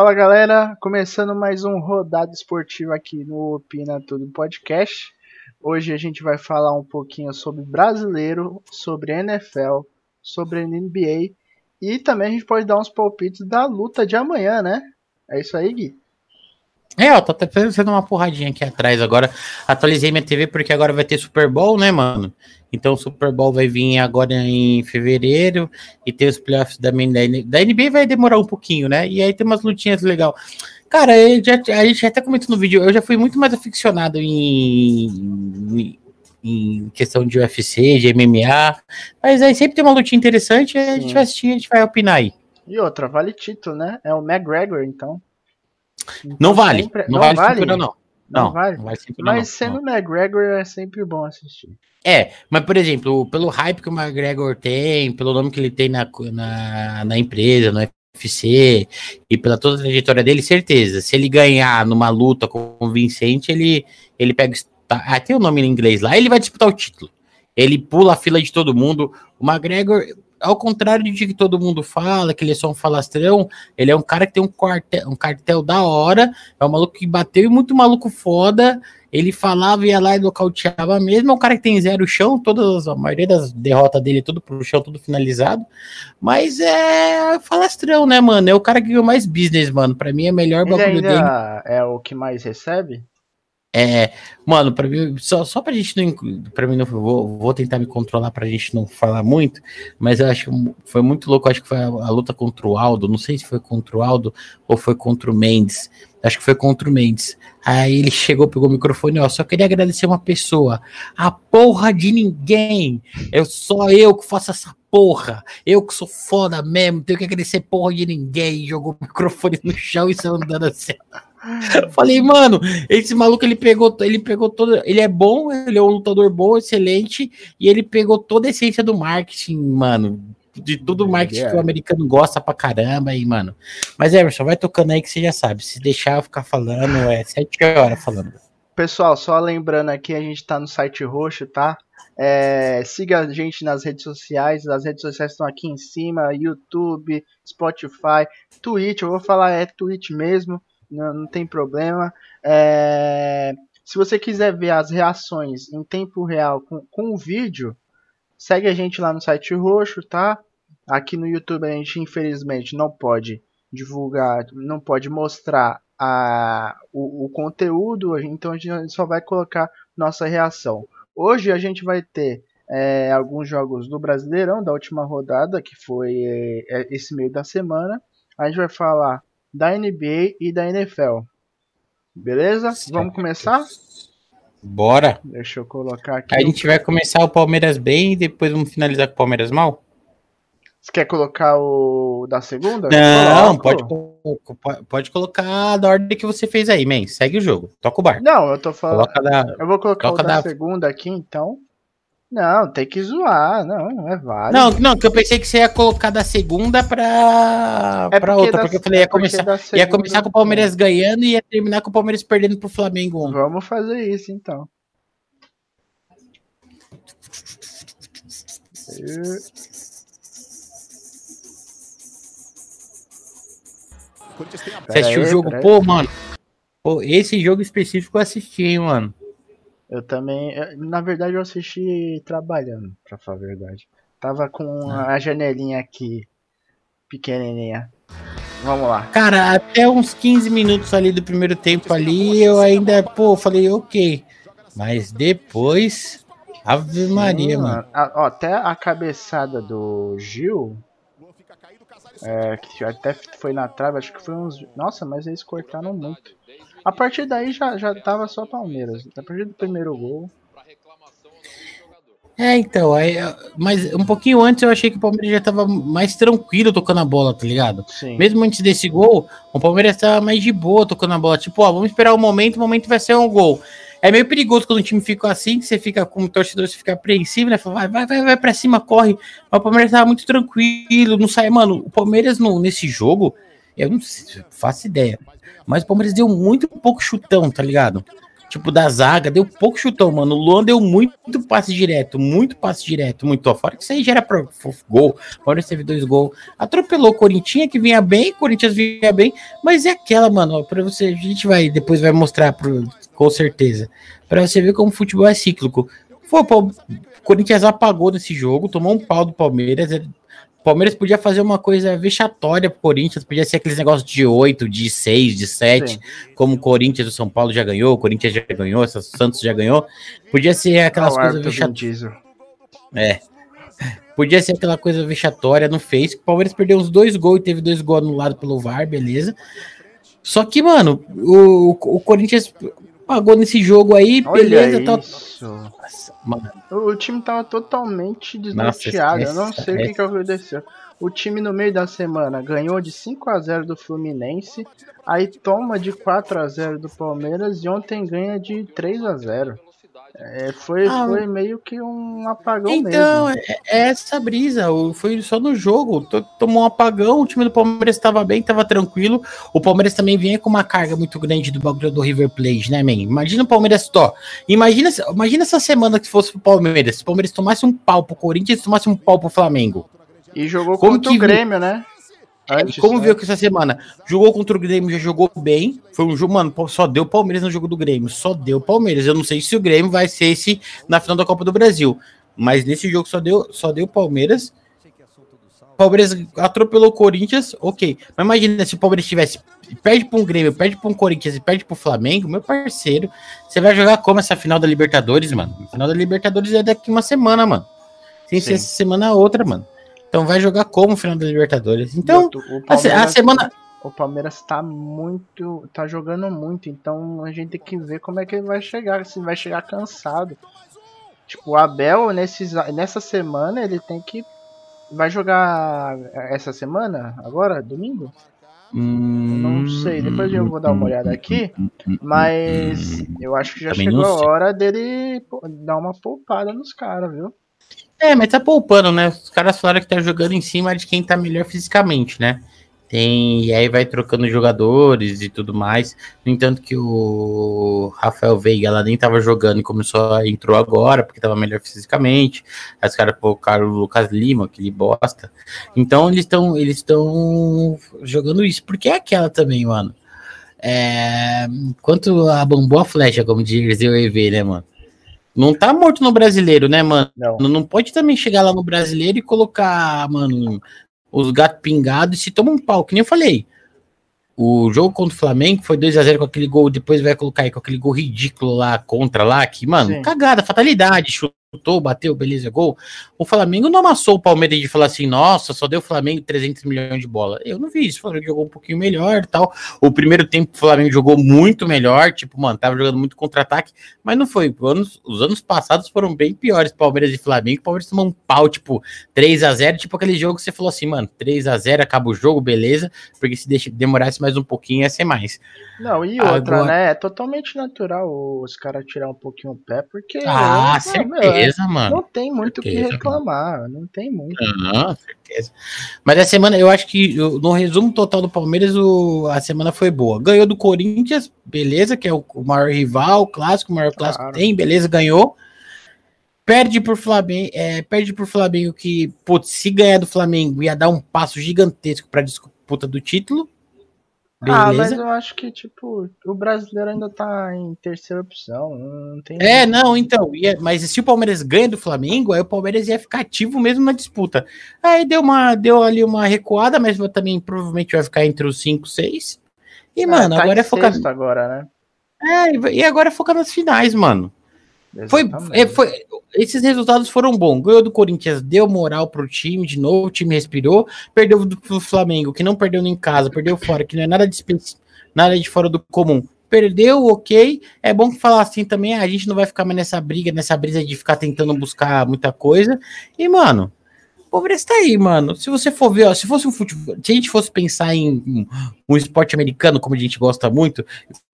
Fala galera, começando mais um rodado esportivo aqui no Opina Tudo Podcast. Hoje a gente vai falar um pouquinho sobre brasileiro, sobre NFL, sobre NBA e também a gente pode dar uns palpites da luta de amanhã, né? É isso aí, Gui. É, ó, tô até fazendo uma porradinha aqui atrás agora. Atualizei minha TV porque agora vai ter Super Bowl, né, mano? Então o Super Bowl vai vir agora em fevereiro e tem os playoffs da, da NBA vai demorar um pouquinho, né? E aí tem umas lutinhas legal. Cara, já, a gente até comentou no vídeo, eu já fui muito mais aficionado em, em, em questão de UFC, de MMA, mas aí sempre tem uma lutinha interessante, a gente vai assistir, a gente vai opinar aí. E outra, vale título, né? É o McGregor, então. então não vale, sempre... não, não, vale, vale? Cintura, não. Não, não vale. Não mas sendo não. McGregor é sempre bom assistir. É, mas por exemplo, pelo hype que o McGregor tem, pelo nome que ele tem na, na, na empresa, no UFC, e pela toda a trajetória dele, certeza. Se ele ganhar numa luta convincente, ele, ele pega. Ah, tem o nome em inglês lá, ele vai disputar o título. Ele pula a fila de todo mundo. O McGregor, ao contrário de que todo mundo fala, que ele é só um falastrão, ele é um cara que tem um cartel, um cartel da hora, é um maluco que bateu e muito maluco foda. Ele falava, ia lá e nocauteava mesmo. É um cara que tem zero chão, todas, a maioria das derrotas dele é tudo pro chão, tudo finalizado. Mas é falastrão, né, mano? É o cara que ganhou mais business, mano. Pra mim é melhor bagulho dele. É o que mais recebe? É, mano, para mim, só, só pra gente não. Pra mim, não vou, vou tentar me controlar pra gente não falar muito, mas eu acho que foi muito louco. Acho que foi a, a, luta contra o Aldo. Não sei se foi contra o Aldo ou foi contra o Mendes. Acho que foi contra o Mendes. Aí ele chegou, pegou o microfone, ó. Só queria agradecer uma pessoa. A porra de ninguém. Eu só eu que faço essa porra. Eu que sou foda mesmo. Tenho que agradecer porra de ninguém. Jogou o microfone no chão e saiu andando assim. Falei, mano, esse maluco ele pegou, ele pegou todo, ele é bom, ele é um lutador bom, excelente, e ele pegou toda a essência do marketing, mano, de todo o marketing que o americano gosta pra caramba aí, mano. Mas Emerson, vai tocando aí que você já sabe, se deixar eu ficar falando, é sete horas falando. Pessoal, só lembrando aqui, a gente tá no site roxo, tá? É, siga a gente nas redes sociais, as redes sociais estão aqui em cima, YouTube, Spotify, Twitch, eu vou falar é Twitch mesmo, não, não tem problema. É, se você quiser ver as reações em tempo real com, com o vídeo, segue a gente lá no site roxo, tá? Aqui no YouTube a gente infelizmente não pode divulgar, não pode mostrar a, o, o conteúdo, então a gente só vai colocar nossa reação. Hoje a gente vai ter é, alguns jogos do Brasileirão da última rodada, que foi é, esse meio da semana. A gente vai falar da NBA e da NFL. Beleza? Certo. Vamos começar? Bora! Deixa eu colocar aqui. A gente vai começar o Palmeiras bem e depois vamos finalizar com o Palmeiras mal? Você quer colocar o da segunda? Não, pode, pode colocar da ordem que você fez aí, man. Segue o jogo. Toca o bar. Não, eu tô falando. Da, eu vou colocar o da, da segunda aqui, então. Não, tem que zoar, não, não é válido. Não, não, que eu pensei que você ia colocar da segunda pra, é pra outra, da, porque eu falei, ia é começar, ia começar com o Palmeiras ganhando e ia terminar com o Palmeiras perdendo pro Flamengo. Vamos fazer isso então. Você assistiu o jogo? Pô, mano. Pô, esse jogo específico eu assisti, hein, mano. Eu também. Na verdade, eu assisti trabalhando, pra falar a verdade. Tava com a janelinha aqui, pequenininha. Vamos lá. Cara, até uns 15 minutos ali do primeiro tempo ali, eu ainda, pô, falei, ok. Mas depois. Ave Maria, Sim, mano. A, ó, até a cabeçada do Gil. É, que até foi na trave, acho que foi uns. Nossa, mas eles cortaram muito. A partir daí já, já tava só Palmeiras. A partir do primeiro gol. É, então, aí, mas um pouquinho antes eu achei que o Palmeiras já tava mais tranquilo tocando a bola, tá ligado? Sim. Mesmo antes desse gol, o Palmeiras tava mais de boa tocando a bola. Tipo, ó, vamos esperar o momento, o momento vai ser um gol. É meio perigoso quando o time fica assim, que você fica como torcedor, você fica apreensivo, né? Fala, vai, vai, vai, vai pra cima, corre. Mas o Palmeiras tava muito tranquilo, não sai. Mano, o Palmeiras no, nesse jogo, eu não faço ideia. Mas o Palmeiras deu muito pouco chutão, tá ligado? tipo, da zaga, deu pouco chutão, mano. O Luan deu muito passe direto, muito passe direto, muito. Fora que isso aí já era pra gol. Fora teve dois gols. Atropelou o Corinthians, que vinha bem, Corinthians vinha bem, mas é aquela, mano, ó, pra você, a gente vai, depois vai mostrar pro, com certeza. Pra você ver como o futebol é cíclico. Pô, o Corinthians apagou nesse jogo, tomou um pau do Palmeiras, o Palmeiras podia fazer uma coisa vexatória pro Corinthians, podia ser aqueles negócios de 8, de 6, de 7, Sim. como o Corinthians o São Paulo já ganhou, o Corinthians já ganhou, o Santos já ganhou. Podia ser aquelas ah, coisas vexatórias. É. Podia ser aquela coisa vexatória, não fez. O Palmeiras perdeu uns dois gols e teve dois gols anulados pelo VAR, beleza. Só que, mano, o, o Corinthians pagou nesse jogo aí, Olha beleza. Tá- isso. Nossa, o time tava totalmente desnorteado. Eu não sei o que, que aconteceu. O time no meio da semana ganhou de 5 a 0 do Fluminense, aí toma de 4 a 0 do Palmeiras e ontem ganha de 3 a 0. É, foi, ah, foi meio que um apagão então, mesmo. Então, é, essa brisa. Foi só no jogo. Tomou um apagão, o time do Palmeiras estava bem, estava tranquilo. O Palmeiras também vinha com uma carga muito grande do bagulho do River Plate, né, man? Imagina o Palmeiras, ó. Imagina, imagina essa semana que fosse pro Palmeiras. Se o Palmeiras tomasse um pau pro Corinthians e tomasse um pau pro Flamengo. E jogou Como contra que... o Grêmio, né? Antes, como né? viu que essa semana jogou contra o Grêmio, já jogou bem. Foi um jogo, mano, só deu Palmeiras no jogo do Grêmio. Só deu Palmeiras. Eu não sei se o Grêmio vai ser esse na final da Copa do Brasil. Mas nesse jogo só deu, só deu Palmeiras. Palmeiras atropelou o Corinthians, ok. Mas imagina se o Palmeiras tivesse. Perde para um Grêmio, perde para um Corinthians e perde para o Flamengo, meu parceiro. Você vai jogar como essa final da Libertadores, mano? A final da Libertadores é daqui uma semana, mano. Sem ser essa semana outra, mano. Então vai jogar como final da Libertadores. Então, a, a, semana. O Palmeiras tá muito. tá jogando muito. Então a gente tem que ver como é que ele vai chegar. Se vai chegar cansado. Tipo, o Abel, nesses, nessa semana, ele tem que. Vai jogar essa semana? Agora? Domingo? Hum, não sei, depois eu vou dar uma olhada aqui. Mas eu acho que já chegou a hora dele dar uma poupada nos caras, viu? É, mas tá poupando, né? Os caras falaram que tá jogando em cima de quem tá melhor fisicamente, né? Tem, e aí vai trocando jogadores e tudo mais. No entanto, que o Rafael Veiga lá nem tava jogando e começou a entrou agora, porque tava melhor fisicamente. Aí os caras colocaram o Lucas Lima, aquele bosta. Então eles estão eles estão jogando isso. Porque é aquela também, mano. É, quanto a bambu a flecha, como diz o EV, né, mano? Não tá morto no brasileiro, né, mano? Não. não pode também chegar lá no brasileiro e colocar, mano, os gatos pingados e se toma um pau, que nem eu falei. O jogo contra o Flamengo foi 2 a 0 com aquele gol, depois vai colocar aí com aquele gol ridículo lá contra lá, que, mano, Sim. cagada, fatalidade, chutou, bateu, beleza, gol. O Flamengo não amassou o Palmeiras de falar assim, nossa, só deu o Flamengo 300 milhões de bola. Eu não vi isso, o Flamengo jogou um pouquinho melhor tal. O primeiro tempo o Flamengo jogou muito melhor, tipo, mano, tava jogando muito contra-ataque, mas não foi. Anos, os anos passados foram bem piores, Palmeiras e Flamengo. O Palmeiras tomou um pau, tipo, 3 a 0 tipo aquele jogo que você falou assim, mano, 3 a 0 acaba o jogo, beleza, porque se deixa, demorasse mais um pouquinho ia ser mais. Não, e outra, Agora... né? É totalmente natural os caras tirar um pouquinho o pé, porque. Ah, certeza, mano. Não tem muito o que reclamar, mano. não tem muito. Não, certeza. Mas a semana, eu acho que no resumo total do Palmeiras, o, a semana foi boa. Ganhou do Corinthians, beleza, que é o, maior rival, o clássico, o maior claro. clássico tem, beleza, ganhou. Perde por Flamengo, é, perde por Flamengo que, putz, se ganhar do Flamengo ia dar um passo gigantesco para disputa do título. Beleza. Ah, mas eu acho que, tipo, o brasileiro ainda tá em terceira opção. Não tem é, não, então. Ia, mas se o Palmeiras ganha do Flamengo, aí o Palmeiras ia ficar ativo mesmo na disputa. Aí deu, uma, deu ali uma recuada, mas também provavelmente vai ficar entre os 5, 6. E, ah, mano, tá agora é focar. agora, né? É, e agora é focar nas finais, mano. Foi, é, foi, esses resultados foram bons. Ganhou do Corinthians, deu moral pro time de novo, o time respirou. Perdeu do Flamengo, que não perdeu em casa, perdeu fora, que não é nada de, nada de fora do comum. Perdeu, ok. É bom que falar assim também, a gente não vai ficar mais nessa briga, nessa brisa de ficar tentando buscar muita coisa. E, mano, o Palmeiras tá aí, mano. Se você for ver, ó, se fosse um futebol, se a gente fosse pensar em um, um esporte americano, como a gente gosta muito,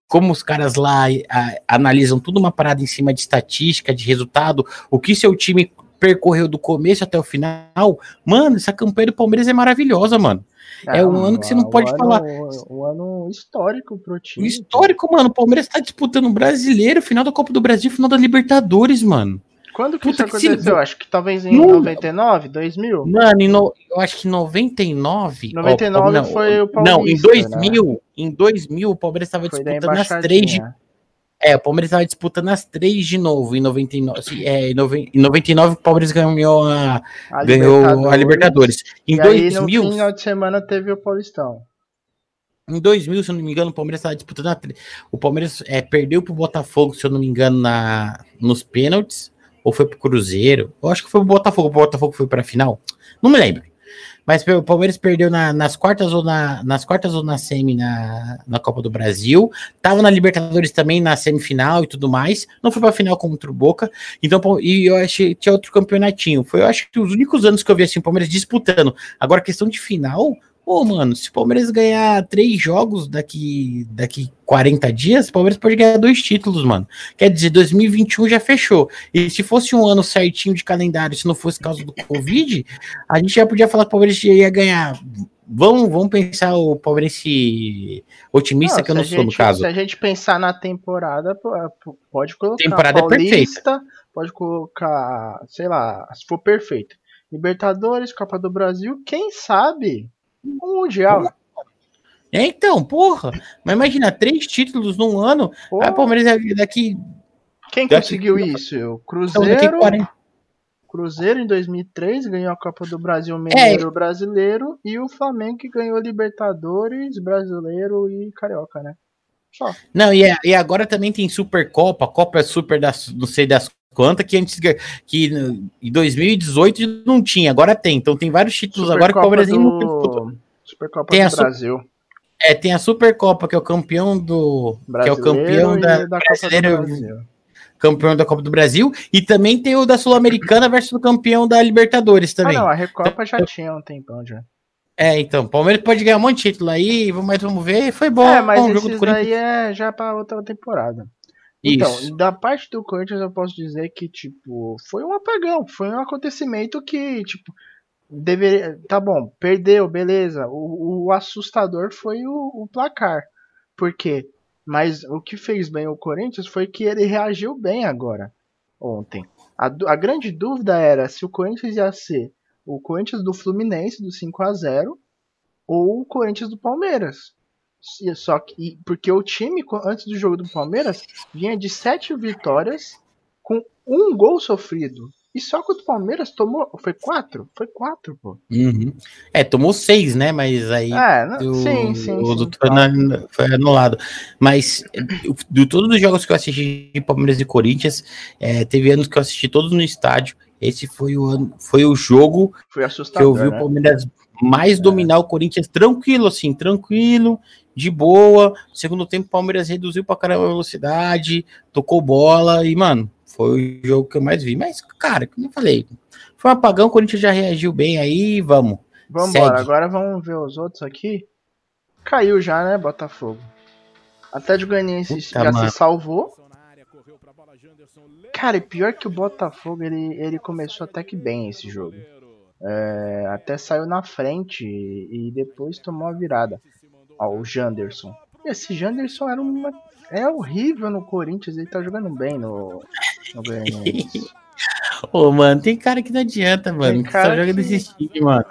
como os caras lá a, analisam tudo uma parada em cima de estatística, de resultado, o que seu time percorreu do começo até o final, mano, essa campanha do Palmeiras é maravilhosa, mano. É, um ano que você não pode ano, falar. Um ano histórico pro time. Histórico, mano. O Palmeiras tá disputando o brasileiro, final da Copa do Brasil, final da Libertadores, mano. Quando que Puta isso que aconteceu? se- Acho que talvez em Não. 99, 2000? Mano, no- eu acho que em 99. ó, 99 não, foi o Não, em Paulista, 2000, em 2000 o Palmeiras estava disputando as três de. É, o Palmeiras estava disputando as três de novo em 99. assim, É, em noven- em 99 o Palmeiras ganhou a, A ganhou a Libertadores. Em E aí, no 2000, final de semana teve o Paulistão. em 2000, se eu não me engano, o Palmeiras estava disputando a O Palmeiras é, perdeu pro Botafogo, se eu não me engano, na, nos pênaltis. Ou foi pro Cruzeiro. Eu acho que foi pro Botafogo. O Botafogo foi pra final. Não me lembro. Mas o Palmeiras perdeu na- nas quartas ou na, nas quartas ou na semi na, na Copa do Brasil. Tava na Libertadores também na semifinal e tudo mais. Não foi pra final contra o Boca. Então, e eu achei tinha outro campeonatinho. Foi, eu acho que os únicos anos que eu vi assim o Palmeiras disputando. Agora, questão de final, Pô, mano, se o Palmeiras ganhar três jogos daqui, daqui 40 dias, o Palmeiras pode ganhar dois títulos, mano. Quer dizer, 2021 já fechou. E se fosse um ano certinho de calendário, se não fosse causa do Covid, a gente já podia falar que o Palmeiras ia ganhar. Vamos, vamos pensar o palmeirense otimista, Não, que eu não sou, no gente- caso. Se a gente pensar na temporada, é, pode colocar Temporada é Paulista, pode colocar, sei lá, se for perfeito. Libertadores, Copa do Brasil, quem sabe? Um Mundial. É, então, porra. Mas imagina, três títulos num ano. Aí o Palmeiras daqui. quem daqui- conseguiu isso? O Então, daqui Cruzeiro, 40. Cruzeiro em 2003 ganhou a Copa do Brasil É. Mineiro Brasileiro e o Flamengo que ganhou Libertadores, Brasileiro e Carioca, né? Só. Não, e, é- e agora também tem Supercopa, Copa Super das, não sei das quantas, que antes que em 2018 não tinha, agora tem. Então tem vários títulos agora que o disputou. do... Supercopa Tem a do Su- Brasil. É, tem a Supercopa, que é o campeão do. que é o campeão da, Copa do brasileiro, Brasil. campeão da Copa do Brasil. E também tem o da Sul-Americana versus o campeão da Libertadores Ah, também. não, a Recopa já tinha um tempão já. É, então, o Palmeiras pode ganhar um monte de título aí, mas vamos ver. Foi bom, é, mas bom o jogo do esses Corinthians. aí é já pra outra temporada. Então, Isso. da parte do Corinthians eu posso dizer que, tipo, foi um apagão, foi um acontecimento que, tipo, deveria. Tá bom, perdeu, beleza. O, o assustador foi o, o placar. Por quê? Mas o que fez bem o Corinthians foi que ele reagiu bem agora, ontem. A, a grande dúvida era se o Corinthians ia ser o Corinthians do Fluminense, do 5 a 0 ou o Corinthians do Palmeiras. Só que, porque o time, antes do jogo do Palmeiras, vinha de sete vitórias com um gol sofrido. E só que o Palmeiras tomou. Foi quatro? Foi quatro, pô. Uhum. É, tomou seis, né? Mas aí É, não- o, sim, sim. o sim, do claro. Tuano foi anulado. Mas de todos os jogos que eu assisti de Palmeiras e Corinthians, é, teve anos que eu assisti todos no estádio. Esse foi o ano, foi o jogo Foi que eu vi o né? Mais dominar o Corinthians tranquilo, assim, tranquilo, de boa. Segundo tempo, o Palmeiras reduziu pra caramba a velocidade, tocou bola e, mano, foi o jogo que eu mais vi. Mas, cara, como eu falei, foi um apagão, o Corinthians já reagiu bem aí, vamos. Vamos embora, agora vamos ver os outros aqui. Caiu já, né, Botafogo? Atlético Goianiense Puta, já mano. se salvou. Cara, e pior que o Botafogo, ele, ele começou até que bem esse jogo. É, até saiu na frente e, e depois tomou a virada. Ó, o Janderson. Esse Janderson era uma. É horrível no Corinthians, ele tá jogando bem no, no. Ô, mano, tem cara que não adianta, mano. Tem que só joga que- desses times, mano.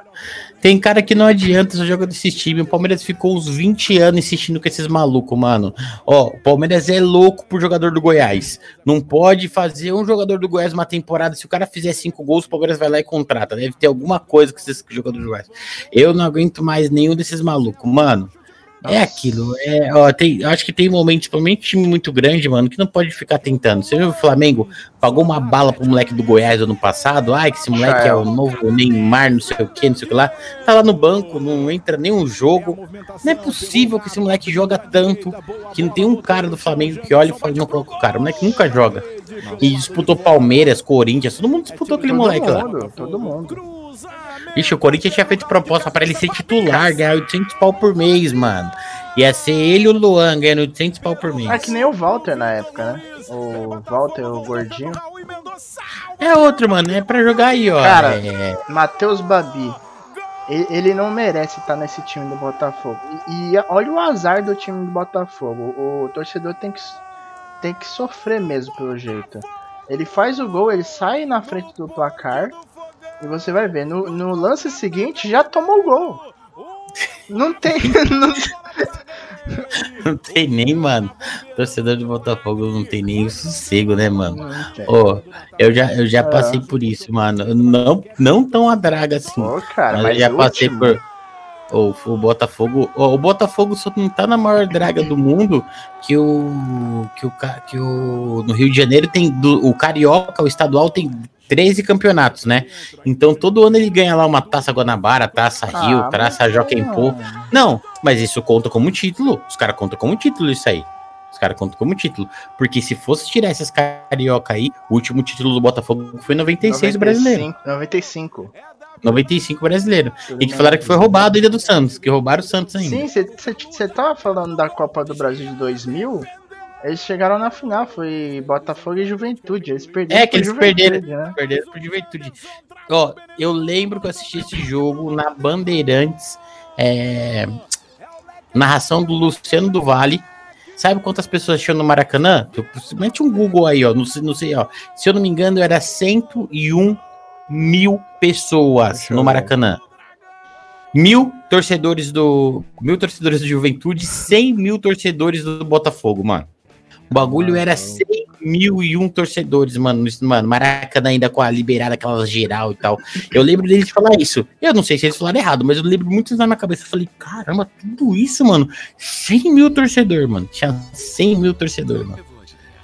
Tem cara que não adianta, só joga desses times. O Palmeiras ficou uns 20 anos insistindo com esses malucos, mano. Ó, o Palmeiras é louco por jogador do Goiás. Não pode fazer um jogador do Goiás uma temporada. Se o cara fizer cinco gols, o Palmeiras vai lá e contrata. Deve ter alguma coisa com esses jogadores do Goiás. Eu não aguento mais nenhum desses malucos, mano. É aquilo, é, ó, tem, eu acho que tem momentos, principalmente time muito grande, mano, que não pode ficar tentando. Você viu o Flamengo pagou uma bala pro moleque do Goiás ano passado? Ai, que esse moleque é o novo Neymar, não sei o que, não sei o que lá. Tá lá no banco, não entra nenhum jogo. Não é possível que esse moleque joga tanto que não tem um cara do Flamengo que olha e fala, não coloca o cara. O moleque nunca joga. E disputou Palmeiras, Corinthians, todo mundo disputou aquele todo moleque lá. todo mundo. Ixi, o Corinthians tinha feito proposta pra ele ser titular, ganhar 800 pau por mês, mano. Ia ser ele e o Luan ganhando 800 pau por mês. É que nem o Walter na época, né? O Walter, o gordinho. É outro, mano. É pra jogar aí, ó. Cara, É, Matheus Babi. ele não merece estar nesse time do Botafogo. E, e, olha o azar do time do Botafogo. O, o, torcedor tem que, tem que sofrer mesmo pelo jeito. Ele faz o gol, ele sai na frente do placar. E você vai ver, no, no lance seguinte já tomou o gol. Não tem. Não, não tem nem, mano. Torcedor do Botafogo não tem nem o sossego, né, mano? Ó, oh, eu já, eu já passei por isso, mano. Não, não tão a draga assim. Oh, cara, mas, eu já passei último. por. O, o Botafogo. Oh, o Botafogo só não tá na maior draga do mundo que o. Que o, que o no Rio de Janeiro tem. Do, o Carioca, o estadual, tem 13 campeonatos, né? Então todo ano ele ganha lá uma taça Guanabara, taça ah, Rio, taça Joaquim Pô. Não, mas isso conta como título. Os caras contam como título isso aí. Os caras contam como título. Porque se fosse tirar esses carioca aí, o último título do Botafogo foi 96 95, brasileiro. 95. 95 brasileiro. E que falaram que foi roubado ainda do Santos, que roubaram o Santos ainda. Sim, você tava falando da Copa do Brasil de 2000? Eles chegaram na final, foi Botafogo e Juventude. Eles perderam. É que eles perderam, né? perderam por Juventude. Ó, eu lembro que eu assisti esse jogo na Bandeirantes, é, narração do Luciano do Vale. Sabe quantas pessoas tinham no Maracanã? Mete um Google aí, ó. Não sei, não sei, ó. Se eu não me engano, era 101 mil pessoas no Maracanã. Mil torcedores do. Mil torcedores do Juventude, 100 mil torcedores do Botafogo, mano. O bagulho era 100 mil e um torcedores, mano. Mano, Maracanã ainda com a liberada, aquela geral e tal. Eu lembro deles falar isso. Eu não sei se eles falaram errado, mas eu lembro muito na minha cabeça. Eu falei, caramba, tudo isso, mano. 100 mil torcedores, mano. Tinha 100 mil torcedores, mano.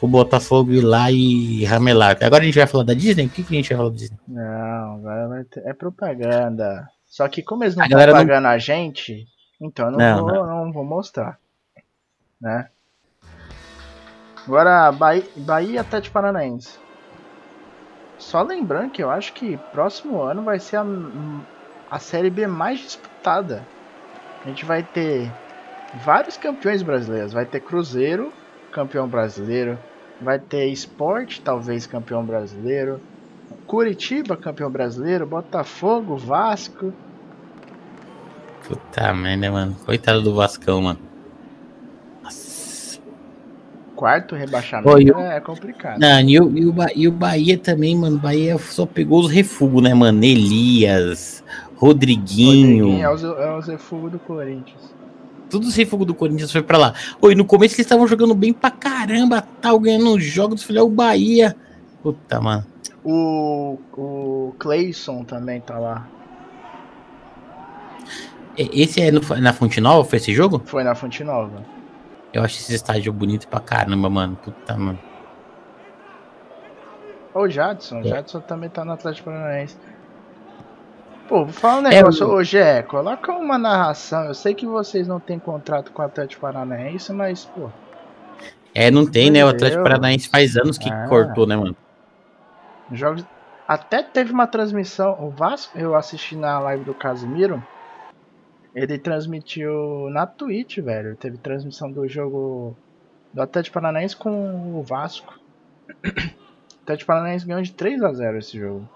O Botafogo ir lá e ramelar. Agora a gente vai falar da Disney? O que, que a gente vai falar da Disney? Não, agora é propaganda. Só que como eles não estão pagando não... a gente, então eu não, não, vou, não vou mostrar. Né? Agora, Bahia, Bahia Atlético Paranaense. Só lembrando que eu acho que próximo ano vai ser a, a Série B mais disputada. A gente vai ter vários campeões brasileiros. Vai ter Cruzeiro, campeão brasileiro. Vai ter Esporte, talvez campeão brasileiro. Curitiba, campeão brasileiro. Botafogo, Vasco. Puta merda, mano. Coitado do Vascão, mano quarto rebaixamento Oi, é complicado. Não, e o, e, o, e o Bahia também, mano. Bahia só pegou os refugos, né, mano? Elias, Rodriguinho. Rodriguinho é os, é os refugos do Corinthians. Todos os refugos do Corinthians foi pra lá. Oi, no começo eles estavam jogando bem pra caramba, tal, ganhando jogos. Falei, é o Bahia. Puta, mano. O, o Clayson também tá lá. Esse é no, na Fonte Nova? Foi esse jogo? Foi na Fonte Nova. Eu acho esse estádio bonito pra caramba, mano. Puta, mano. Ô, Jadson. É. Jadson também tá no Atlético Paranaense. Pô, vou falar um negócio. É. Ô, Gé, coloca uma narração. Eu sei que vocês não têm contrato com o Atlético Paranaense, mas, pô. É, não tem, né? O Atlético Paranaense faz anos que ah. cortou, né, mano? Jogos. Até teve uma transmissão. O Vasco, eu assisti na live do Casimiro. Ele transmitiu na Twitch, velho. Teve transmissão do jogo do Atlético Paranaense com o Vasco. O Atlético Paranaense ganhou de 3 a 0 esse jogo.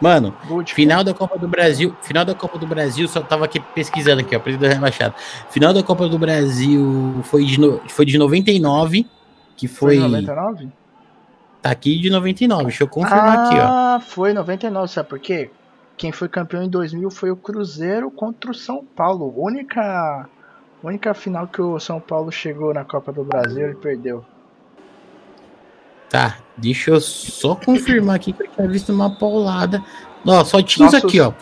Mano, final da Copa do Brasil, final da Copa do Brasil, só tava aqui pesquisando aqui, ó, presidente rebaixado. Final da Copa do Brasil foi de, no, foi de 99, que foi... Foi 99? Tá aqui de 99, deixa eu confirmar ah, aqui, ó. Ah, foi 99, sabe por quê? Quem foi campeão em 2000 foi o Cruzeiro contra o São Paulo. Única única final que o São Paulo chegou na Copa do Brasil, ele perdeu. Tá, deixa eu só confirmar aqui que eu tinha visto uma paulada. Ó, só tinha isso aqui, ó.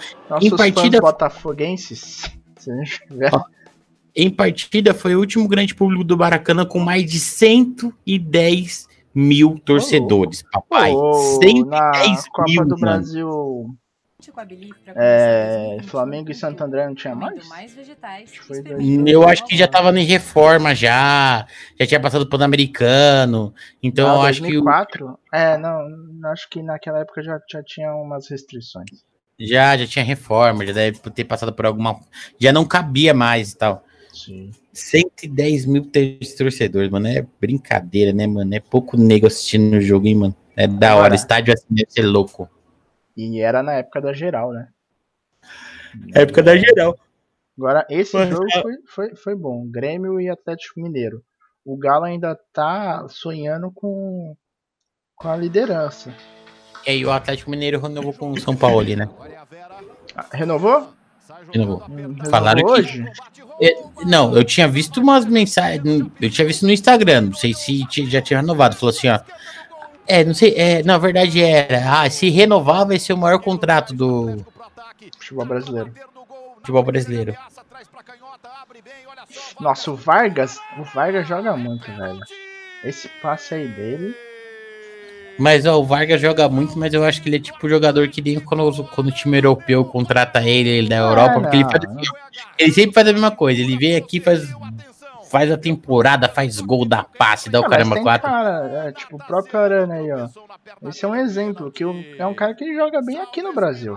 Em partida botafoguenses. Ó, em partida foi o último grande público do Baracanã com mais de 110 mil torcedores, oh, papai. Oh, 110 Copa mil, do Brasil. É, Flamengo e Santo André não tinha mais? eu acho que já tava em reforma já, já tinha passado pro americano. Então ah, eu acho 2004? que É, não, acho que naquela época já, já tinha umas restrições. Já, já tinha reforma, já deve ter passado por alguma, já não cabia mais e tal. Sim. 110 mil torcedores, mano. É brincadeira, né, mano? É pouco nego assistindo o jogo, hein, mano? É da hora. Agora- Estádio assim deve ser louco. E era na época da geral, né? Época da geral. Agora, esse Mas, jogo ah, foi, foi, foi bom. Grêmio e Atlético Mineiro. O Galo ainda tá sonhando com, com a liderança. E aí o Atlético Mineiro renovou com o São Paulo ali, né? Ah, Renovou? Renovou. Hum, renovou Falaram que- hoje? É, Não, eu tinha visto umas mensagens. Eu tinha visto no Instagram, não sei se já tinha renovado. Falou assim, ó. É, não sei, é, na verdade era. Ah, se renovar vai ser o maior contrato do Futebol brasileiro. futebol brasileiro. Nossa, o Vargas, o Vargas joga muito, velho. Esse passe aí dele. Mas ó, o Vargas joga muito, mas eu acho que ele é tipo o jogador que nem quando, quando o time europeu contrata ele, ele da Europa, porque ele, faz assim, ele sempre faz a mesma coisa. Ele vem aqui, faz, faz a temporada, faz gol, dá passe, dá o Ah, caramba quatro. cara, é, tipo o próprio Arana aí, ó. Esse é um exemplo, que é um cara que joga bem aqui no Brasil.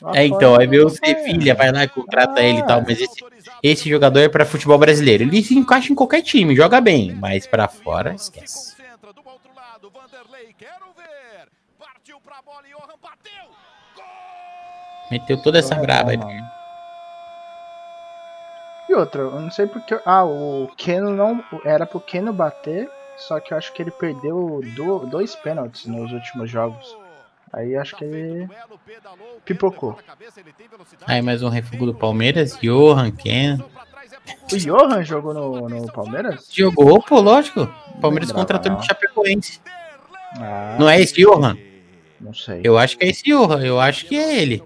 Lá É, então, aí veio o é. Sevilha, vai lá e contrata Ah. ele e tal, mas esse, esse jogador é pra futebol brasileiro. Ele se encaixa em qualquer time, joga bem, mas pra fora, esquece. Meteu toda essa brava aí. Mano. E outra, eu não sei porque. Ah, o Keno não. Era pro Keno bater, só que eu acho que ele perdeu do- dois pênaltis nos últimos jogos. Aí acho que ele pipocou. Aí mais um refugo do Palmeiras, Johan, Ken. O Johan jogou no, no Palmeiras? Jogou, pô, lógico. O Palmeiras contratou no Chapecoense. Ah, Não é esse Johan? não sei. Eu acho que é esse Johan, eu acho que é ele.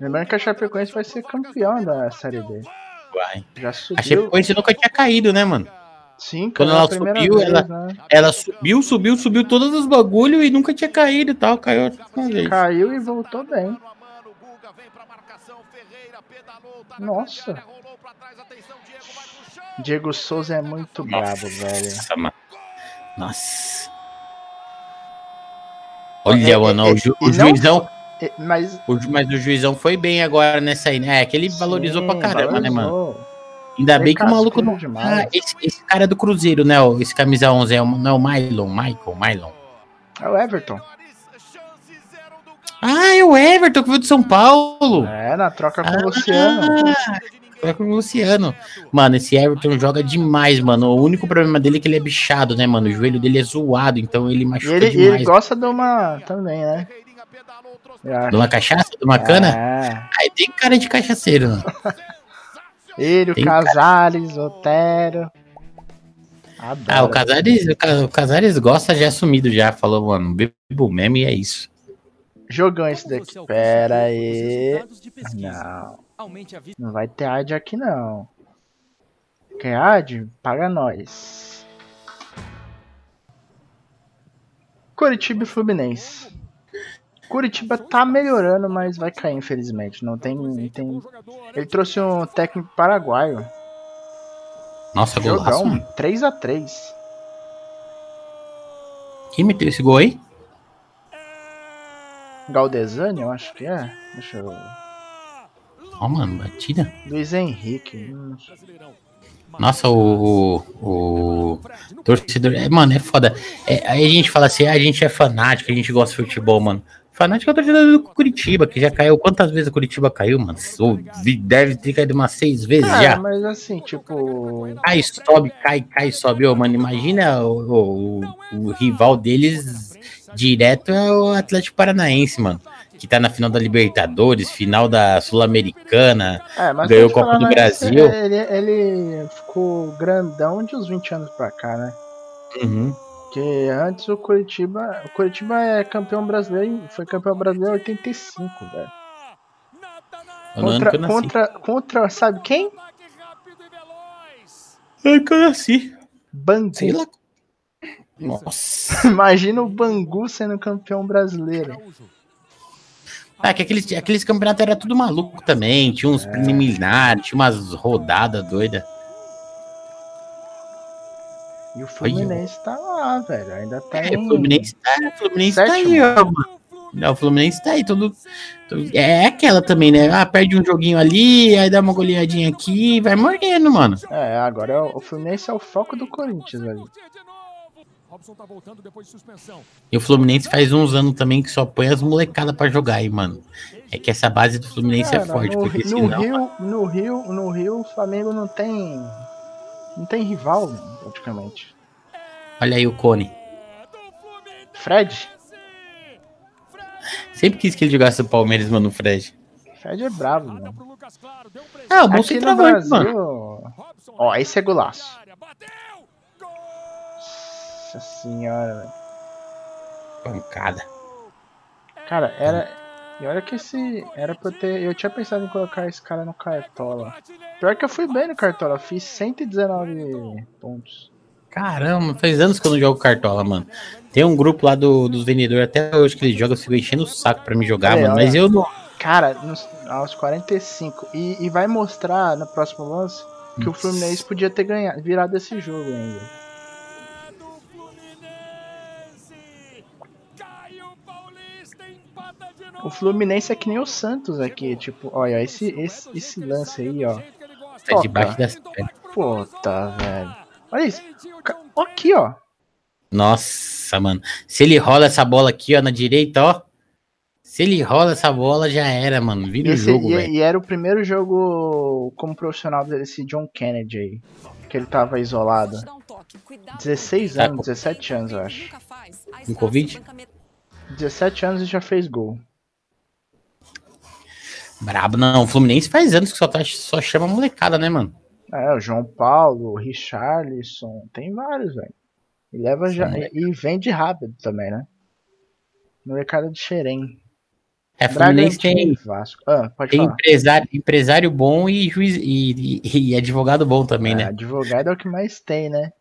Lembrando que a Chapecoense vai ser campeão da Série B. Vai. Já A subiu. Chapecoense nunca tinha caído, né, mano? Sim, Quando ela a subiu, vez, ela- né? Ela subiu, subiu, subiu todos os bagulho e nunca tinha caído e tal. Caiu. Caiu e voltou bem. Nossa. Diego Souza é muito brabo, velho. Nossa, mano. Nossa. Olha, É, mano, é, o, ju- o juizão. É, Mas. o mas o juizão foi bem agora nessa aí, né? É que ele valorizou sim, pra caramba, né, mano? valorizou. Ainda bem que o maluco não. Ah, esse, esse cara é do Cruzeiro, né? Esse camisa 11 é o, não é o Mylon, Michael, Mylon. É o Everton. Ah, é o Everton que veio de São Paulo. É, na troca com Ah, o Luciano. É com o Luciano. Mano, esse Everton joga demais, mano. O único problema dele é que ele é bichado, né, mano? O joelho dele é zoado, então ele machuca ele, demais. ele gosta de uma. também, né? De uma cachaça, de uma cana? É. Aí tem cara de cachaceiro, mano. Ele, o Tem Casares, Otero. Adoro. Ah, o Casares, o Ca- o Casares gosta já assumido já. Falou, mano, bebo mesmo e é isso. Jogão esse daqui. Pera aí. Não. Aumente a Não vai ter ad aqui não. Quer ad? Paga nós. Curitiba e Fluminense. Curitiba tá melhorando, mas vai cair, infelizmente. Não tem. não tem... Ele trouxe um técnico paraguaio. Nossa, golaço, Jogão, mano. 3x3. Quem meteu esse gol aí? Galdesani, eu acho que é. Deixa eu. Ó, mano, batida. Luiz Henrique. hum, Nossa, o, o, o torcedor. É, mano, é foda. É, aí a gente fala assim, ah, a gente é fanático, a gente gosta de futebol, mano. Fanático é o torcedor do Curitiba, que já caiu. Quantas vezes o Curitiba caiu, mano? Deve ter caído umas seis vezes Ah, já. mas assim, tipo. Cai, sobe, cai, cai, sobe. Ô, mano, imagina o, o- o rival deles direto é o Atlético Paranaense, mano. Que tá na final da Libertadores, final da Sul-Americana. É, Ganhou a Copa do Brasil. Ele, ele ficou grandão de uns 20 anos pra cá, né? Uhum. Porque antes o Curitiba. O Curitiba é campeão brasileiro. Foi campeão brasileiro em 85, velho. Contra, contra, contra, sabe quem? Ano que eu nasci. Bangu. Sei lá. Nossa. Imagina o Bangu sendo campeão brasileiro. Ah, que aqueles, aqueles campeonatos era tudo maluco também. Tinha É. uns preliminares, tinha umas rodadas doidas. E o Fluminense tá lá, velho. Ainda tá É, em Fluminense tá, Fluminense tá aí, ó, mano. Não, o Fluminense tá aí, todo, todo, É aquela também, né? Ah, perde um joguinho ali, aí dá uma goleadinha aqui, vai morrendo, mano. É, agora é o Fluminense é o foco do Corinthians, velho. E o Fluminense faz uns anos também que só põe as molecadas pra jogar aí, mano. É que essa base do Fluminense é forte. No, porque no senão, Rio, no Rio, no Rio, o Flamengo não tem. Não tem rival, praticamente. Olha aí o Cone. Fred? Sempre quis que ele jogasse o Palmeiras, mano, o Fred. Fred é bravo, mano. Ah, o bom Aqui no centroavante, Brasil. mano. Ó, esse é golaço. Nossa senhora, velho. Pancada. Cara, era. E olha que esse. Era pra eu ter. Eu tinha pensado em colocar esse cara no Cartola. Pior que eu fui bem no Cartola, fiz 119 pontos. Caramba, faz anos que eu não jogo cartola, mano. Tem um grupo lá do, dos vendedores até hoje que eles jogam, eu fico enchendo o saco pra me jogar, É, mano. olha. Mas eu não. Cara, nos, aos 45. E, e vai mostrar no próximo lance que o Fluminense podia ter ganhado, virado esse jogo ainda. O Fluminense é que nem o Santos aqui, tipo, olha, esse, esse, esse lance aí, ó. Tá debaixo das pernas. Puta, velho. Olha isso. Aqui, ó. Nossa, mano. Se ele rola essa bola aqui, ó, na direita, ó. Se ele rola essa bola, já era, mano. Vira o Esse- jogo, e, velho. e era o primeiro jogo como profissional desse John Kennedy aí. Que ele tava isolado. 16 Tá anos, com- 17 anos, eu acho. Com Covid? 17 anos e já fez gol. Brabo, não. O Fluminense faz anos que só, tá, só chama molecada, né, mano? É, o João Paulo, o Richarlison, tem vários, velho. E leva já. Sim. E vende rápido também, né? No mercado de Xerém. É, Fluminense tem, Vasco. Ah, pode tem falar. empresário, empresário bom e juiz e, e- e advogado bom também, É, né? advogado é o que mais tem, né?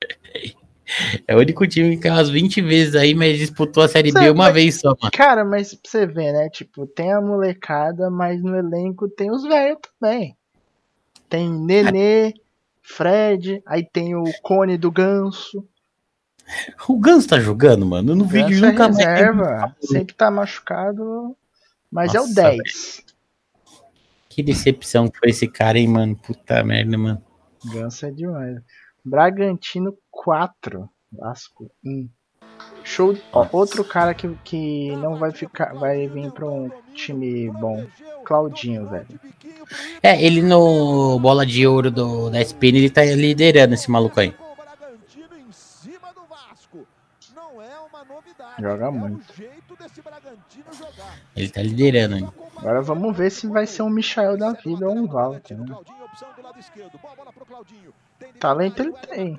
É o único time que umas 20 vezes aí, mas disputou a Série B Sabe, uma mas- vez só, mano. Cara, mas pra você ver, né? Tipo, tem a molecada, mas no elenco tem os velhos também. Tem Nenê, Fred, aí tem o Cone do Ganso. O Ganso tá jogando, mano. Eu não O vi Ganso é nunca mais. reserva, sempre tá machucado, mas é o Nossa, 10. Que decepção que foi esse cara, hein, mano. Puta merda, mano. Ganso é demais. Bragantino 4, Vasco 1. Show. Ó, outro cara que, que não vai ficar, vai vir pra um time bom. Claudinho, velho. É, ele no bola de ouro do, da SPN, ele tá liderando esse maluco aí. Joga muito. Ele tá liderando, hein? Agora vamos ver se vai ser um Michael da vida ou um Walter. Né? Talento ele tem.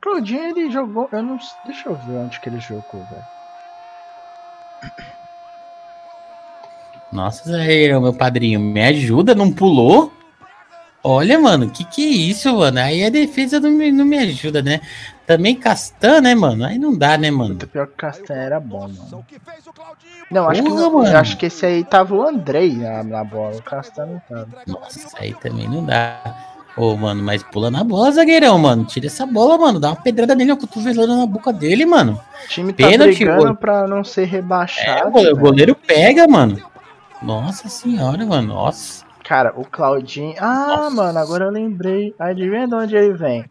Claudinho ele jogou. Eu não. Deixa eu ver onde que ele jogou, velho. Nossa, Zé, meu padrinho, me ajuda, não pulou? Olha, mano, que que é isso, mano? Aí a defesa não me, não me ajuda, né? Também Castan, né, mano? Aí não dá, né, mano? Puta, pior que o Castanha era bom, mano. Não, acho que, Porra, não, mano. eu acho que esse aí tava o Andrei na, na bola. O Castanha não tava. Nossa, aí também não dá. Ô, mano, mas pula na bola, zagueirão, mano. Tira essa bola, mano. Dá uma pedrada nele, uma cotovelada na boca dele, mano. O time tá Pênalti, brigando gol. pra não ser É, rebaixado. o goleiro, o goleiro pega, mano. Nossa senhora, mano. Nossa. Cara, o Claudinho. Ah, Nossa. mano, agora eu lembrei. Adivinha de onde ele vem?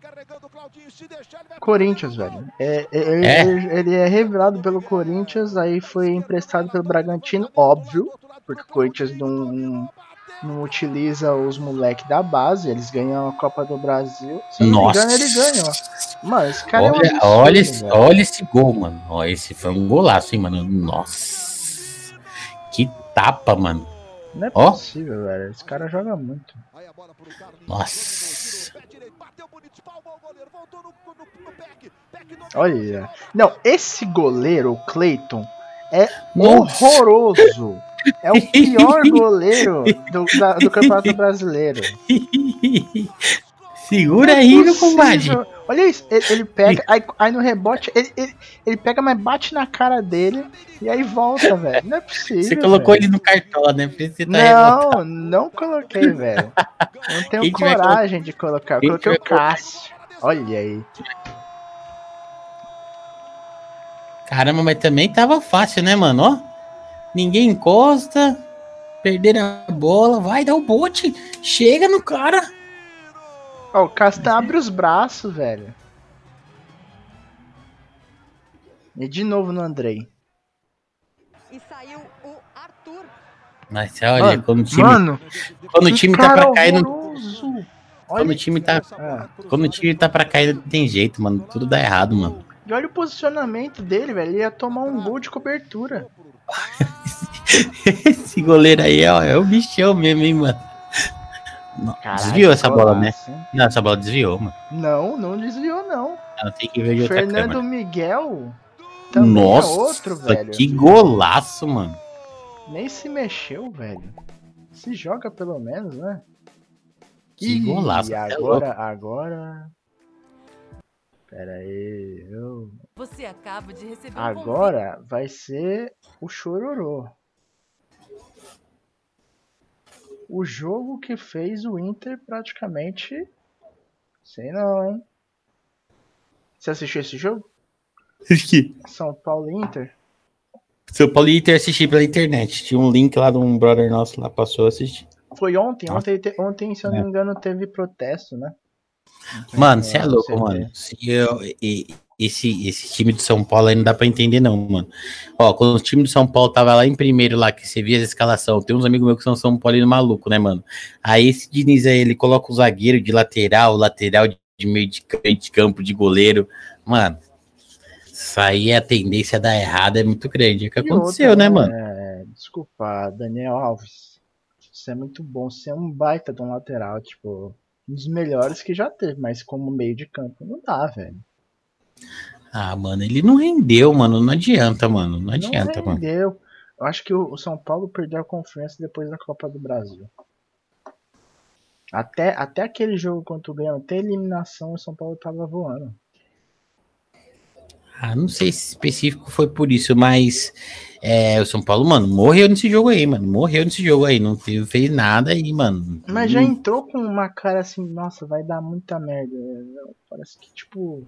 Corinthians, velho. É, é, ele, É? ele é revelado pelo Corinthians, aí foi emprestado pelo Bragantino, óbvio, porque o Corinthians não, não utiliza os moleques da base, eles ganham a Copa do Brasil. Se eu não me Nossa. engano, ele ganhou. Mano, esse cara é um Olha, absurdo, olha, esse, olha esse gol, mano. Ó, esse foi um golaço, hein, mano. Nossa. Que tapa, mano. Não é Ó. possível, velho. Esse cara joga muito. Nossa. Olha. Não, esse goleiro, o Cleiton, é Nossa. horroroso. É o pior goleiro do, da- do Campeonato Brasileiro. Segura é aí, meu combate. Olha isso, ele, ele pega, aí, aí no rebote, ele, ele, ele pega, mas bate na cara dele e aí volta, velho. Não é possível. Você colocou velho. ele no cartola, né? Tá revoltado. Não, não coloquei, velho. Não tenho Quem coragem de colocar. Eu Quem coloquei o Cássio. Olha aí. Caramba, mas também tava fácil, né, mano? Ó. ninguém encosta, perderam a bola, vai dar o bote, chega no cara. Ó, o Castan abre os braços, velho. E de novo no Andrei. E saiu o Arthur. Mas olha, Mano, quando o time, Mano, quando o que time tá pra cair, não, quando o time tá, Ah. quando o time tá pra cair, não tem jeito, mano. Tudo dá errado, mano. e olha o posicionamento dele, velho. Ele ia tomar um gol de cobertura. Esse goleiro aí ó, é o bichão mesmo, hein, mano. Caralho, desviou essa bola, né? Não, essa bola desviou, mano. Não, não desviou, não. Ela tem que ver de outra Fernando câmera. Miguel também Nossa, é outro, velho. que golaço, mano. Nem se mexeu, velho. Se joga pelo menos, né? Que Ih, golaço. E é louco. agora, agora. Pera aí. Eu... Você acaba de receber um Agora vai ser o chororô. O jogo que fez o Inter praticamente. Sei não, hein? Você assistiu esse jogo? Assisti. São Paulo e Inter? Seu Paulo Inter assisti pela internet. Tinha um link lá de um brother nosso lá, passou a assistir. Foi ontem. Ontem, te- ontem se eu não É. me engano, teve protesto, né? Mano, você é louco, mano. Se eu- e- esse, esse time do São Paulo aí não dá pra entender, não, mano. Ó, quando o time do São Paulo tava lá em primeiro, lá, que você via a escalação, tem uns amigos meus que são São Paulino maluco, né, mano? Aí esse Diniz aí, ele coloca o zagueiro de lateral, lateral de meio de de campo, de goleiro. Mano, isso aí é a tendência a dar errado, é muito grande. É o que E aconteceu, outra, né, mano? É, desculpa, Daniel Alves. Você é muito bom. Você é um baita de um lateral, tipo, um dos melhores que já teve, mas como meio de campo não dá, velho. Ah, mano, ele não rendeu, mano. Não adianta, mano. Não adianta, não mano. rendeu. Eu acho que o São Paulo perdeu a confiança depois da Copa do Brasil. Até, até aquele jogo contra o Grêmio, até a eliminação, o São Paulo tava voando. Ah, não sei se específico foi por isso, mas é, o São Paulo, mano, morreu nesse jogo aí, mano. Morreu nesse jogo aí. Não teve, fez nada aí, mano. Mas já Hum, entrou com uma cara assim, nossa, vai dar muita merda. Parece que, tipo,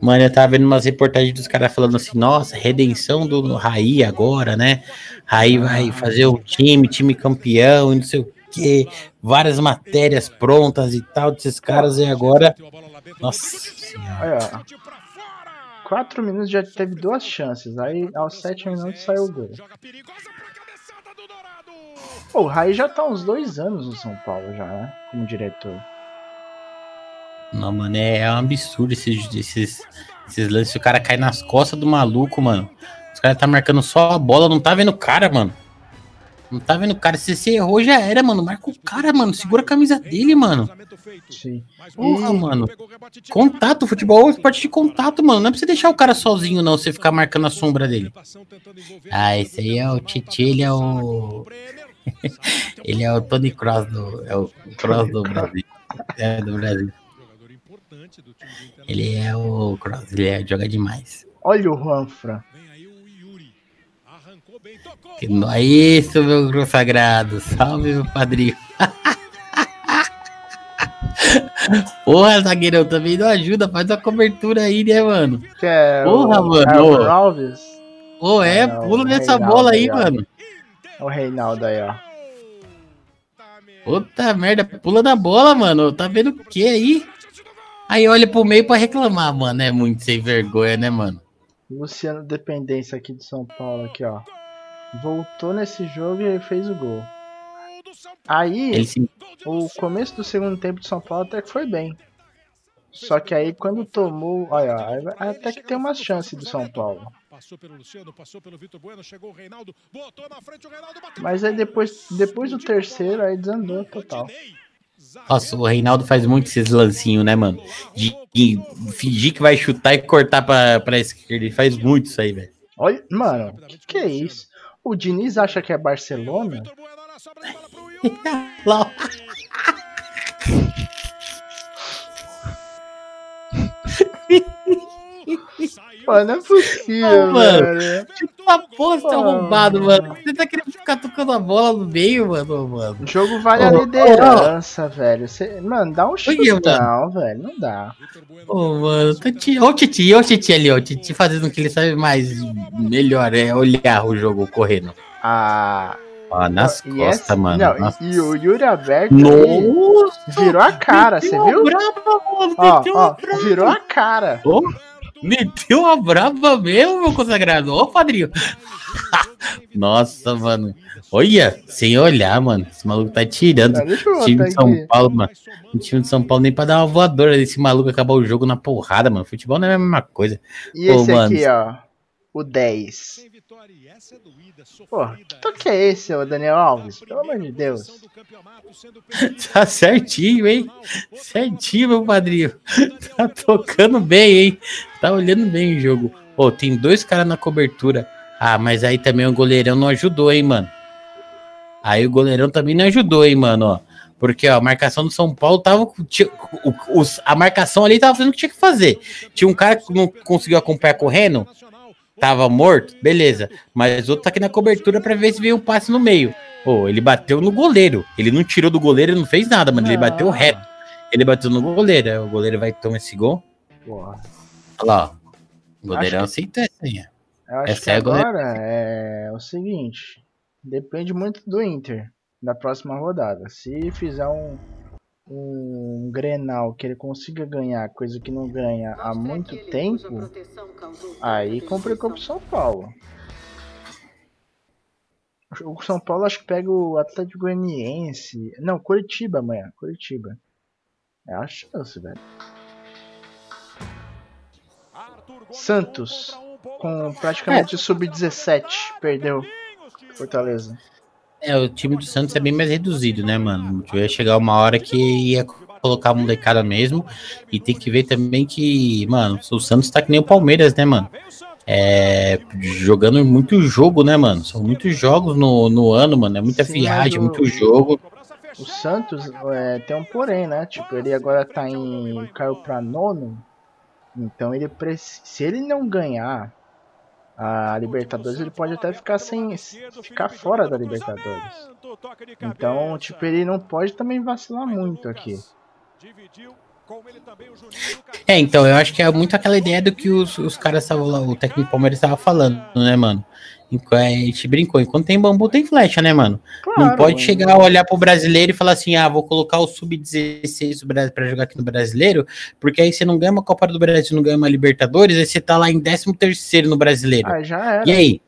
Mano, eu tava vendo umas reportagens dos caras falando assim, nossa, redenção do Raí agora, né? Raí vai fazer o time, time campeão e não sei o quê. Várias matérias prontas e tal desses caras e agora. Nossa senhora. Quatro minutos já teve duas chances. Aí aos sete minutos saiu o gol. Pô, o Raí já tá uns dois anos no São Paulo já, né? Como diretor. Não, mano, é, é um absurdo esses, esses, esses lances. O cara cai nas costas do maluco, mano. Os caras tá marcando só a bola, não tá vendo o cara, mano. Não tá vendo o cara. Se você errou, já era, mano. Marca o cara, mano. Segura a camisa dele, mano. Sim. Porra, mano. Contato, futebol é um esporte de contato, mano. Não é pra você deixar o cara sozinho, não. Você ficar marcando a sombra dele. Ah, esse aí é o Titi, ele é o. ele é o Tony Cross do. É o Cross do Brasil. É, do Brasil. Ele é o Cross, ele é, joga demais. Olha o Juanfran. É Isso, meu consagrado. Salve, meu padrinho. Porra, zagueirão, também não ajuda. Faz a cobertura aí, né, mano? Que é Porra, o mano. Aaron Alves. Ô, é, não, pula nessa Reinaldo bola aí, aí, mano. O Reinaldo aí, ó. Puta merda, pula na bola, mano. Tá vendo o que aí? Aí olha pro meio pra reclamar, mano. É muito sem vergonha, né, mano? Luciano Dependência aqui de São Paulo, aqui, ó. Voltou nesse jogo e fez o gol. Aí, o começo do segundo tempo de São Paulo até que foi bem. Só que aí quando tomou. Olha, até que tem uma chance do São Paulo. Passou pelo Luciano, passou pelo Vitor Bueno, chegou o Reinaldo, botou na frente o Reinaldo, bateu. Mas aí depois, depois do terceiro, aí desandou total. Nossa, o Reinaldo faz muito esses lancinhos, né, mano? De, de fingir que vai chutar e cortar pra, pra esquerda. Ele faz muito isso aí, velho. Olha, mano, que que é isso? O Diniz acha que é Barcelona? Pô, não é possível, Não, mano. velho. Essa porra tá Pô. arrombado, mano. Você tá querendo ficar tocando a bola no meio, mano, mano. O jogo vale a Ô, ô, liderança, velho. Cê- mano, dá um chute, mano. não, velho. Não dá. Ô, mano, tá ti... Ó o Titi, ó o Titi ali, ó. O Titi fazendo o que ele sabe mais melhor, é olhar o jogo correndo. Ah. Ó, nas costas, essa- mano. Não, Nossa. e o Yuri aberto Nossa! virou a cara, você uma viu? brava, mano, Ó, meteu ó, uma virou a cara. Ó, meteu a brava mesmo, meu consagrado. Ô, padrinho. Nossa, mano. Olha, sem olhar, mano. Esse maluco tá tirando. O time de São aqui. Paulo, mano. O time de São Paulo nem pra dar uma voadora desse maluco acabar o jogo na porrada, mano. Futebol não é a mesma coisa. E Ô, esse mano. aqui, ó. O 10. Pô, que toque é esse, ô Daniel Alves? Pelo amor de Deus. Tá certinho, hein? Certinho, meu padrinho. Tá tocando bem, hein? Tá olhando bem o jogo. Ô, tem dois caras na cobertura. Ah, mas aí também o goleirão não ajudou, hein, mano? Aí o goleirão também não ajudou, hein, mano, ó. Porque ó, a marcação do São Paulo tava. tinha- o- os- a marcação ali tava fazendo o que tinha que fazer. Tinha um cara que não conseguiu acompanhar correndo, tava morto, beleza. Mas o outro tá aqui na cobertura pra ver se veio um passe no meio. Pô, ele bateu no goleiro. Ele não tirou do goleiro, ele não fez nada, mano. Ele bateu reto. Ele bateu no goleiro. O goleiro vai tomar esse gol. Porra. Olha lá, ó. O goleirão aceitou essa aí. Essa é agora é o seguinte. Depende muito do Inter da próxima rodada. Se fizer um, um Grenal que ele consiga ganhar, coisa que não ganha há muito tempo, aí complicou pro São Paulo. O São Paulo acho que pega o Atlético Goianiense. Não, Curitiba amanhã. Curitiba. É a chance, velho. Santos, com praticamente sub-17, perdeu Fortaleza. É, o time do Santos é bem mais reduzido, né, mano? Vai chegar uma hora que ia colocar a molecada mesmo. E tem que ver também que, mano, o Santos tá que nem o Palmeiras, né, mano? É, jogando muito jogo, né, mano? São muitos jogos no, no ano, mano. É muita Sim, viagem, muito jogo. O Santos é, tem um porém, né? Tipo, ele agora tá em. caiu pra nono. Então ele preci- se ele não ganhar a Libertadores, ele pode até ficar sem. ficar fora da Libertadores. Então, tipo, ele não pode também vacilar muito aqui. É, então, eu acho que é muito aquela ideia do que os, os caras estavam lá, o técnico Palmeiras estava falando, né, mano? A gente brincou, enquanto tem bambu, tem flecha, né, mano? não Claro, pode chegar a olhar pro brasileiro e falar assim: ah, vou colocar o sub-16 do Brasil pra jogar aqui no brasileiro, porque aí você não ganha uma Copa do Brasil, não ganha uma Libertadores, aí você tá lá em 13 terceiro no brasileiro. Ah, já era. E aí?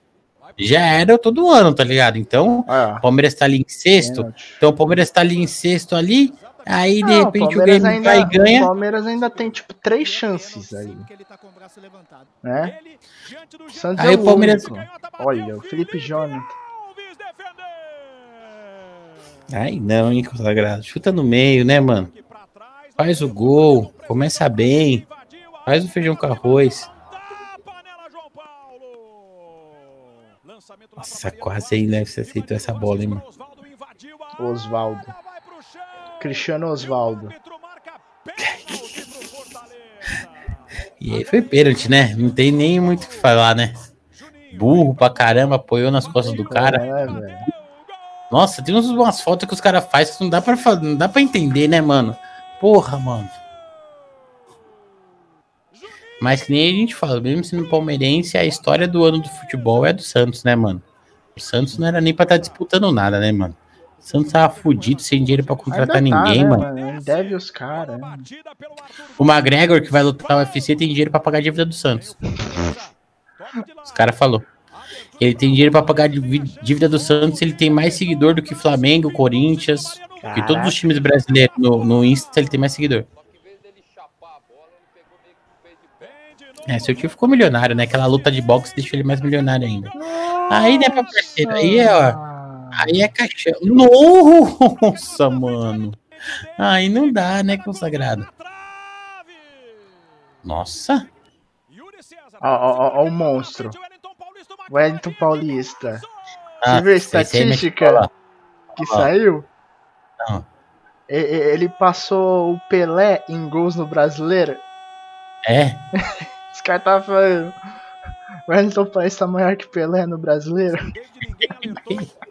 Já era todo ano, tá ligado? Então, Olha, o Palmeiras tá ali em sexto, então o Palmeiras tá ali em sexto ali, aí de Não, repente o Palmeiras Grêmio vai e O ganha. Palmeiras ainda tem, tipo, três chances aí, né? O Santos Aí é o Palmeiras- único. Olha, o Felipe Jonathan. Ai, não, hein, consagrado. Chuta no meio, né, mano? Faz o gol, começa bem, faz o feijão com arroz. Nossa, quase aí, né? Você aceitou essa bola, hein, mano? Osvaldo. Cristiano Osvaldo. E aí foi pênalti, né? Não tem nem muito o que falar, né? Burro pra caramba, apoiou nas costas do cara. É. Nossa, tem umas fotos que os caras fazem que não dá, pra, não dá pra entender, né, mano? Porra, mano. Mas que nem a gente fala, mesmo sendo palmeirense, a história do ano do futebol é do Santos, né, mano? O Santos não era nem pra estar disputando nada, né, mano? O Santos tava fudido, sem dinheiro pra contratar tá, ninguém, né, mano. Deve os caras. né? O McGregor, que vai lutar o UFC, tem dinheiro pra pagar a dívida do Santos. Os caras falou. Ele tem dinheiro pra pagar a dívida do Santos, ele tem mais seguidor do que Flamengo, Corinthians, que todos os times brasileiros no, no Insta ele tem mais seguidor. É, seu tio ficou milionário, né? Aquela luta de boxe deixou ele mais milionário ainda. Aí, né, pra parceiro? Aí é, ó. Aí é caixão. Nossa, mano. Aí não dá, né, consagrado? Nossa. Ó, ó, ó, ó o monstro. O Wellington Paulista. Ah, viu a estatística? Que saiu? Não. Ele passou o Pelé em gols no brasileiro. É? Os caras estavam falando. O Wellington Paes tá maior que Pelé no brasileiro.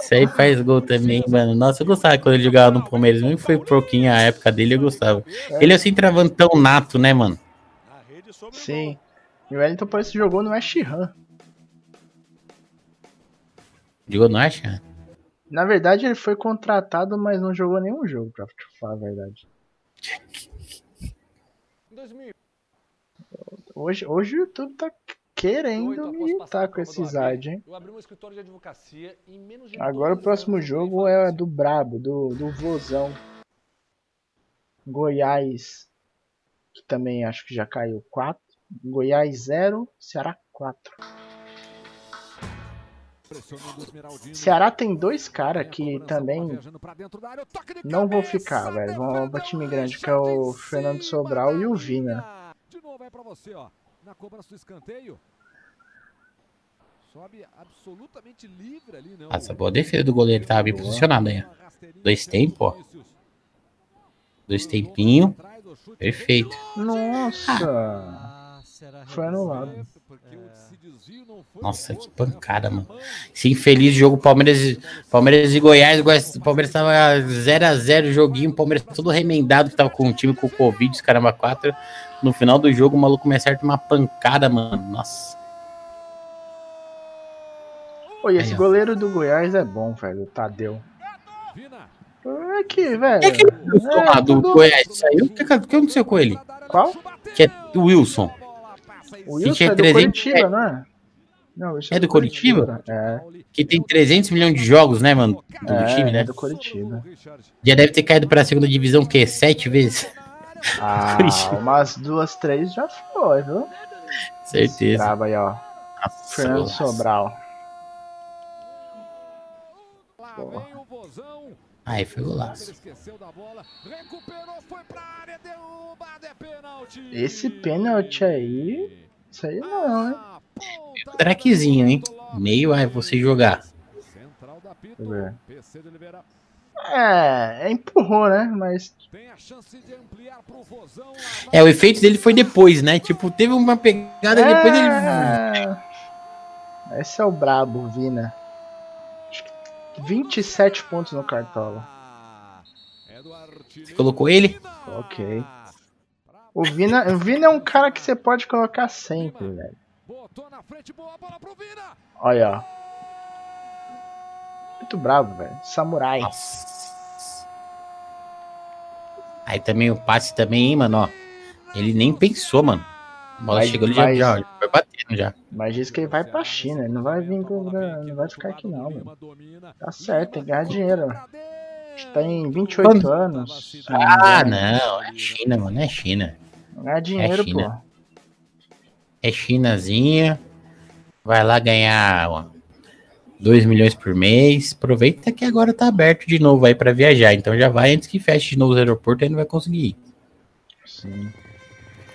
Isso aí faz gol também, mano. Nossa, eu gostava quando ele jogava no Palmeiras. Que foi pouquinho a época dele, eu gostava. Ele é assim travantão nato, né, mano? Sim. E o Wellington Paes jogou no West Ham. Jogou no Acha? Na verdade, ele foi contratado, mas não jogou nenhum jogo, pra te falar a verdade. Hoje, hoje o YouTube tá querendo me irritar com esse Zard, hein? Eu abri um escritório de advocacia em menos de Agora o próximo jogo é do Brabo, do, do Vozão. Goiás, que também acho que já caiu 4. Goiás 0, Ceará 4. Ceará tem dois caras que também não vou ficar, velho. Vão pra time grande, que é o Fernando Sobral e o Vina. É. Na cobrança do escanteio. Sobe absolutamente livre ali, não. Nossa, boa defesa do goleiro. Tava bem posicionado aí. Dois tempos, ó. Dois tempinhos. Perfeito. Nossa! Foi anulado. Nossa, que pancada, mano. Esse infeliz jogo Palmeiras, Palmeiras e Goiás. Goiás- O Palmeiras tava 0x0 joguinho. O Palmeiras todo remendado, que tava com o time com o Covid, os caramba 4. No final do jogo, o maluco começa a acertar uma pancada, mano. Nossa. Pô, e esse Aí, goleiro do Goiás é bom, velho, o Tadeu. É que, velho. E aquele Wilson É, lá do tudo- Goiás saiu? O que, o que aconteceu com ele? Qual? Que é o Wilson. O Que Wilson tinha é do 300 Curitiba, não é? Não, o Wilson É do Curitiba? É, Que tem 300 milhões de jogos, né, mano? Do é, time, é né? do Curitiba. Já deve ter caído pra segunda divisão, o quê? Sete vezes? Ah, umas duas, três já foi, viu? Certeza. Brava aí, ó. Nossa, Fernando nossa. Sobral. Porra. o. Aí foi golaço. é. Esse pênalti aí. Isso aí não, hein? Traquezinho, hein? Meio, aí você jogar. É, é empurrou, né? Mas. É, o efeito dele foi depois, né? Tipo, teve uma pegada e depois ele. É... Esse é o brabo, Vina. Acho que 27 pontos no Cartola. É. Você colocou ele? Ok. O Vina, o Vina é um cara que você pode colocar sempre, velho. Olha, ó. Muito bravo, velho. Samurai. Nossa. Aí também o passe também, hein, mano, ó. Ele nem pensou, mano. A bola Vai- chegou, ele já, vai- já, já foi batendo já. Mas diz que ele vai pra China. Ele não vai vir pro, não vai ficar aqui não, mano. Tá certo, tem que ganhar dinheiro. Que tá em 28 anos. se não me Ah, não. É China, mano. É China. Ganhar dinheiro, É China. pô. É Chinazinha. Vai lá ganhar 2 milhões por mês. Aproveita que agora tá aberto de novo aí pra viajar. Então já vai antes que feche de novo os aeroportos, aí não vai conseguir ir. Sim.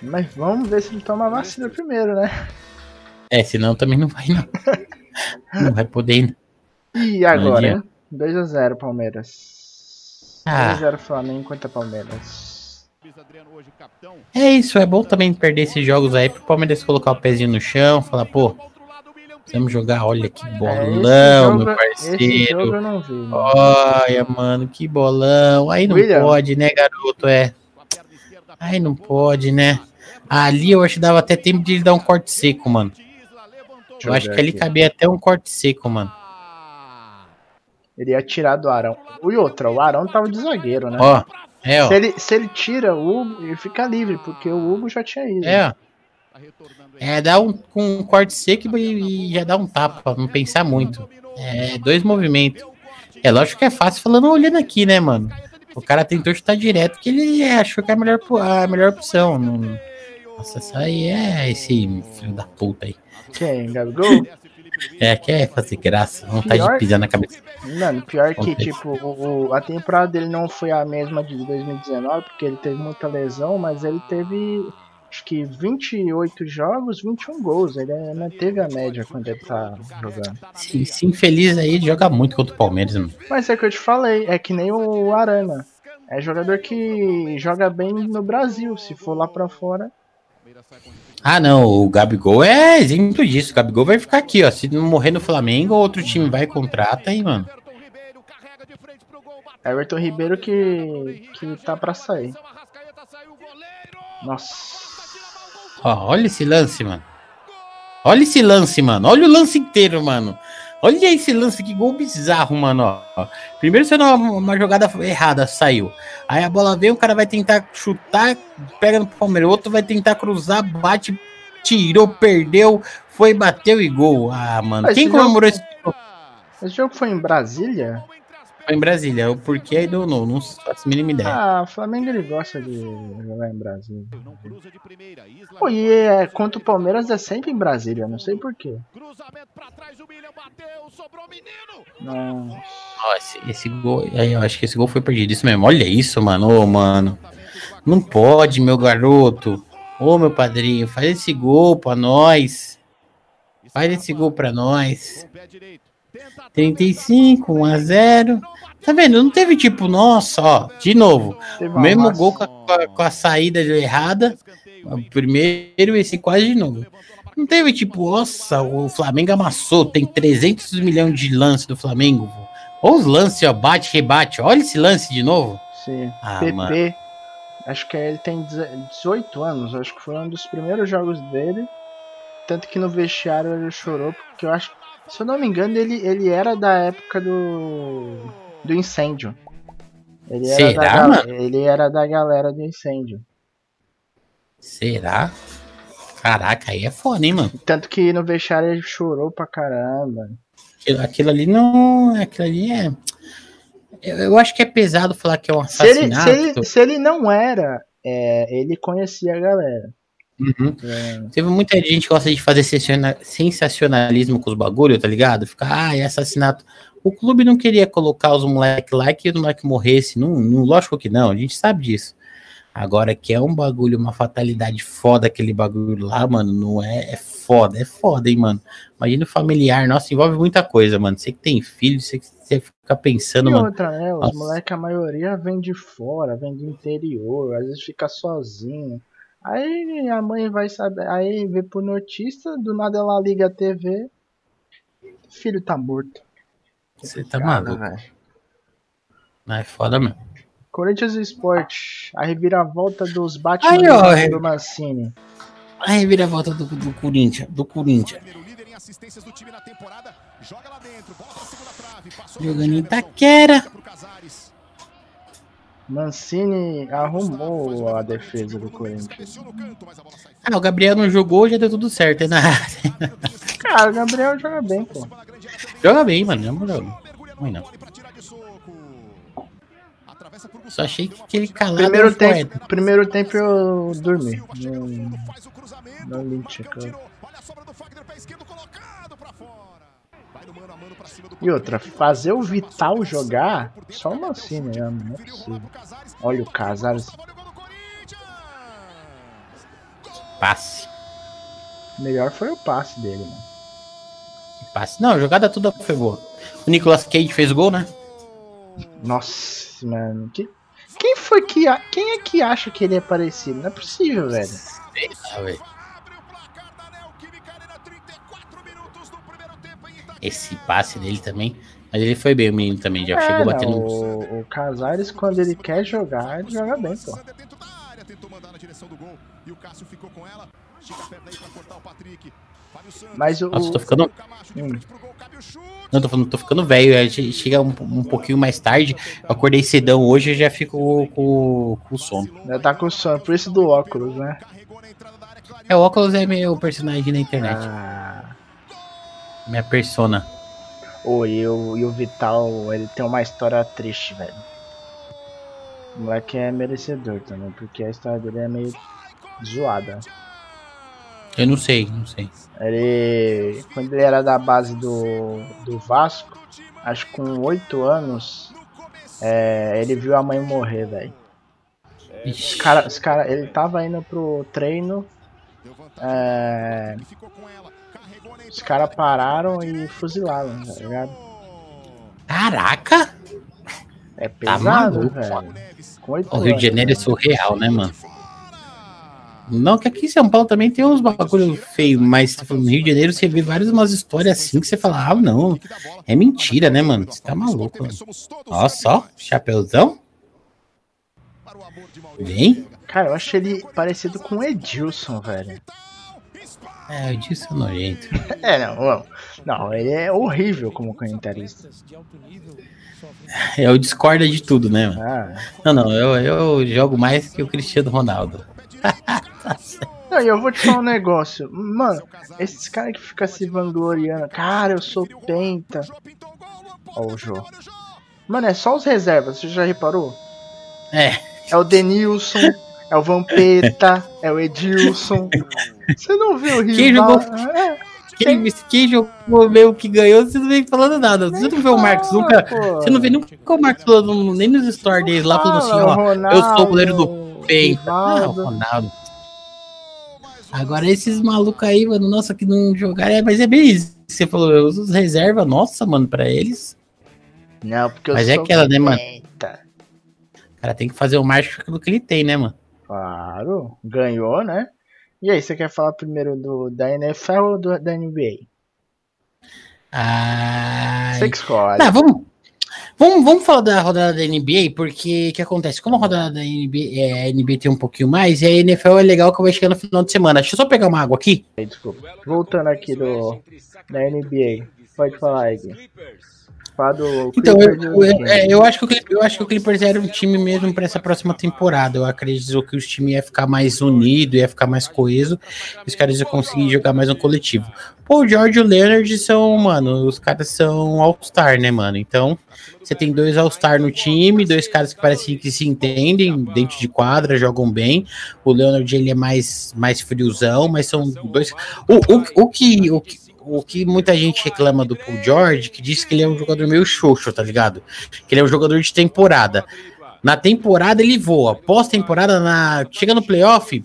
Mas vamos ver se ele toma a vacina primeiro, né? É, senão também não vai, não. não vai poder ir. E agora, adianta. hein? 2x0 Palmeiras. Ah. 2x0 Flamengo contra Palmeiras. É isso, é bom também perder esses jogos aí pro Palmeiras colocar o pezinho no chão, falar, pô, vamos jogar, olha que É, bolão, meu jogo parceiro. eu não vi. mano. Olha, mano, que bolão. Aí não William. pode, né, garoto? É. Aí não pode, né? Ali eu acho que dava até tempo de ele dar um corte seco, mano. Eu acho que ali cabia até um corte seco, mano. Ele ia tirar do Arão. E outra, o Arão tava de zagueiro, né? Ó, é. Se ele, se ele tira o Hugo, ele fica livre, porque o Hugo já tinha ido. É. É, dá um, com um corte seco e, e já dá um tapa, pra não pensar muito. É, dois movimentos. É lógico que é fácil falando olhando aqui, né, mano? O cara tentou chutar direto, que ele achou que é a melhor, a melhor opção. Não- Nossa, isso aí é esse filho da puta aí. Quem? Gabigol? É, quer fazer graça, vontade Pior- de pisar na cabeça. Mano, pior que, tipo, o, a temporada dele não foi a mesma de 2019, porque ele teve muita lesão, mas ele teve, acho que 28 jogos, 21 gols. Ele é, manteve a média quando ele tá jogando. Se, se infeliz aí, ele joga muito contra o Palmeiras, mano. Mas é que eu te falei, é que nem o Arana. É jogador que joga bem no Brasil. Se for lá pra fora, Ah, não, o Gabigol é exemplo disso. O Gabigol vai ficar aqui, ó. Se não morrer no Flamengo, outro time vai e contrata aí, mano. Everton Ribeiro que, que tá pra sair. Nossa. Ó, olha esse lance, mano. Olha esse lance, mano. Olha o lance inteiro, mano. Olha esse lance, que gol bizarro, mano. Ó. Primeiro sendo uma, uma jogada errada, saiu. Aí a bola vem, o cara vai tentar chutar, pega no Palmeiras. O outro vai tentar cruzar, bate, tirou, perdeu, foi, bateu e gol. Ah, mano. Mas Quem esse comemorou esse Esse jogo foi em Brasília? Foi em Brasília? O porquê aí do não, não faço a mínima ideia. Ah, o Flamengo ele gosta de jogar em Brasília. Pô, e é, contra o Palmeiras é sempre em Brasília, não sei porquê. Não. Ó, esse, esse gol. Aí, eu acho que esse gol foi perdido. Isso mesmo. Olha isso, mano. Ô, mano. Não pode, meu garoto. Ô, meu padrinho, faz esse gol pra nós. Faz esse gol pra nós. 35, 1 a 0. Tá vendo? Não teve tipo, nossa, ó, de novo. Mesmo massa. gol com a, com a- saída errada. O primeiro esse quase de novo. Não teve tipo, nossa, o Flamengo amassou. Tem 300 milhões de lance do Flamengo. Olha os lances, ó, bate, rebate. Olha esse lance de novo. Sim. Ah, PP. mano. Acho que ele tem 18 anos. Acho que foi um dos primeiros jogos dele. Tanto que no vestiário ele chorou. Porque eu acho. Se eu não me engano, ele, ele era da época do. Do incêndio. Ele era, Será, da, gal- mano? ele era da galera do incêndio. Será? Caraca, aí é foda, hein, mano. Tanto que no vestiário ele chorou pra caramba. Aquilo, aquilo ali não. Aquilo ali é. Eu, eu acho que é pesado falar que é um Se ele, assassinato. se ele, se ele não era, é, ele conhecia a galera. Uhum. É, Teve muita gente que gosta de fazer sensaciona- sensacionalismo com os bagulho, tá ligado? Ficar, ah, é assassinato. O clube não queria colocar os moleques lá e que o moleque morresse. Não, não, lógico que não, a gente sabe disso. Agora que é um bagulho, uma fatalidade foda aquele bagulho lá, mano, não é, é foda, é foda, hein, mano. Imagina o familiar, nossa, envolve muita coisa, mano. Você que tem filho, você, que- você fica pensando, E mano. outra, né? Os moleques, a maioria vem de fora, vem do interior, às vezes fica sozinho. Aí a mãe vai saber, aí vê por notícia, do nada ela liga a TV, filho tá morto. Você tá maluco. velho. Não, é foda mesmo. Corinthians Esporte, a reviravolta dos Aí, Batman ó, do, Mancini. A reviravolta do, do Corinthians, do Corinthians. Primeiro líder em assistências do time na temporada. Joga lá dentro, bola pra segunda trave, passou Jogando em Itaquera. Mancini arrumou a defesa do Corinthians. Ah, o Gabriel não jogou, já deu tudo certo. É na... Cara, o Gabriel joga bem, pô. Joga bem, mano. Na moral. Mergulha no Ruim não. Só achei que uma aquele calado Primeiro tempo, poeta. primeiro tempo eu dormi. Não- não E outra, fazer o Vital jogar, só o Mancini, né? Não é possível. Olha o Casares. O. Passe. Melhor foi o passe dele, mano. Que passe. Não, a jogada toda foi boa. O Nicolas Cage fez gol, né? Nossa, mano. Que, quem foi que. a- Quem é que acha que ele é parecido? Não é possível, velho. Sei lá, velho. Abre o placar da Neoquímica Arena, 34 minutos do primeiro tempo em Itaquera. Esse passe dele também. Mas ele foi bem, o menino também. Já É, chegou não, batendo. o, o Casares, quando ele quer jogar, ele joga bem, pô. Sander dentro da área, tentou mandar na direção do gol. E o Cássio ficou com ela. Estica a perna aí pra cortar o Patrick. Mas o. Nossa, tô ficando. Hum. Não, tô falando, tô ficando velho. é, che- Chega um, um pouquinho mais tarde. Eu acordei cedão hoje e já fico com, com sono. Já tá com sono, por isso do óculos, né? É, o óculos é meu personagem na internet. Ah. Minha persona. Ô, e o, e o Vital, ele tem uma história triste, velho. O moleque é merecedor também, porque a história dele é meio zoada. Eu não sei, não sei. Ele, quando ele era da base do, do Vasco, acho que com 8 anos, é, ele viu a mãe morrer, velho. Os cara, os cara, ele tava indo pro treino, é, os caras pararam e fuzilaram, tá ligado? Caraca! É Tá pesado, maluco, velho. Com 8 O Rio de. Janeiro é surreal, né, mano? Não, que aqui em São Paulo também tem uns bagulho feio, mas tá no Rio de Janeiro você vê várias umas histórias assim que você fala, ah, não, é mentira, né, mano? Você tá maluco, mano. Ó só, chapeuzão. Vem. Cara, eu acho ele parecido com o Edilson, velho. É, eu disse é nojento. É, não, não, não, ele é horrível como comentarista. Eu discordo de tudo, né, mano? Ah. Não, não, eu, eu jogo mais que o Cristiano Ronaldo. Não, e eu vou te falar um negócio. Mano, esses caras que ficam se vangloriando. Cara, eu sou penta. Ó o jogo. Mano, é só os reservas, você já reparou? É, É o Denilson, é o Vampeta, é o Edilson. Você não viu o rival? Quem jogou- É, quem, quem jogou meio que ganhou, você não vem falando nada. Você não vê o Marcos nunca. pô. Você não vê nunca o Marcos falando, nem nos stories deles lá, falando assim, ó. eu sou o goleiro do Peito. Ah, o Rivaldo. Ronaldo. Agora esses malucos aí, mano, nossa, que não jogaram. É, mas é bem isso. que Você falou, eu uso reserva, nossa, mano, pra eles. Não, porque eu Mas é sou aquela, né, mano? O cara tem que fazer o com aquilo que ele tem, né, mano? Claro, ganhou, né? E aí, você quer falar primeiro do, da NFL ou do, da NBA? Ai. Você que escolhe. Não, vamos, vamos, vamos falar da rodada da NBA, porque o que acontece? Como a rodada da NBA, é, a NBA tem um pouquinho mais, e a NFL é legal que vai chegar no final de semana. Deixa eu só pegar uma água aqui. Desculpa. Voltando aqui do, da NBA. Pode falar aí. Do Então, eu, eu, é, eu acho que o Clippers, eu acho que o Clippers era um time mesmo para essa próxima temporada. Eu acredito que os times ia ficar mais unido, ia ficar mais coeso. Os caras iam conseguir jogar mais no coletivo. Pô, o George e o Leonard são, mano, os caras são All-Star, né, mano? Então, você tem dois All-Star no time, dois caras que parecem que se entendem dentro de quadra, jogam bem. O Leonard, ele é mais, mais friozão, mas são dois. O, o, o que. O que o que muita gente reclama do Paul George, que diz que ele é um jogador meio xoxo, tá ligado? Que ele é um jogador de temporada. Na temporada ele voa, pós-temporada, na... chega no playoff,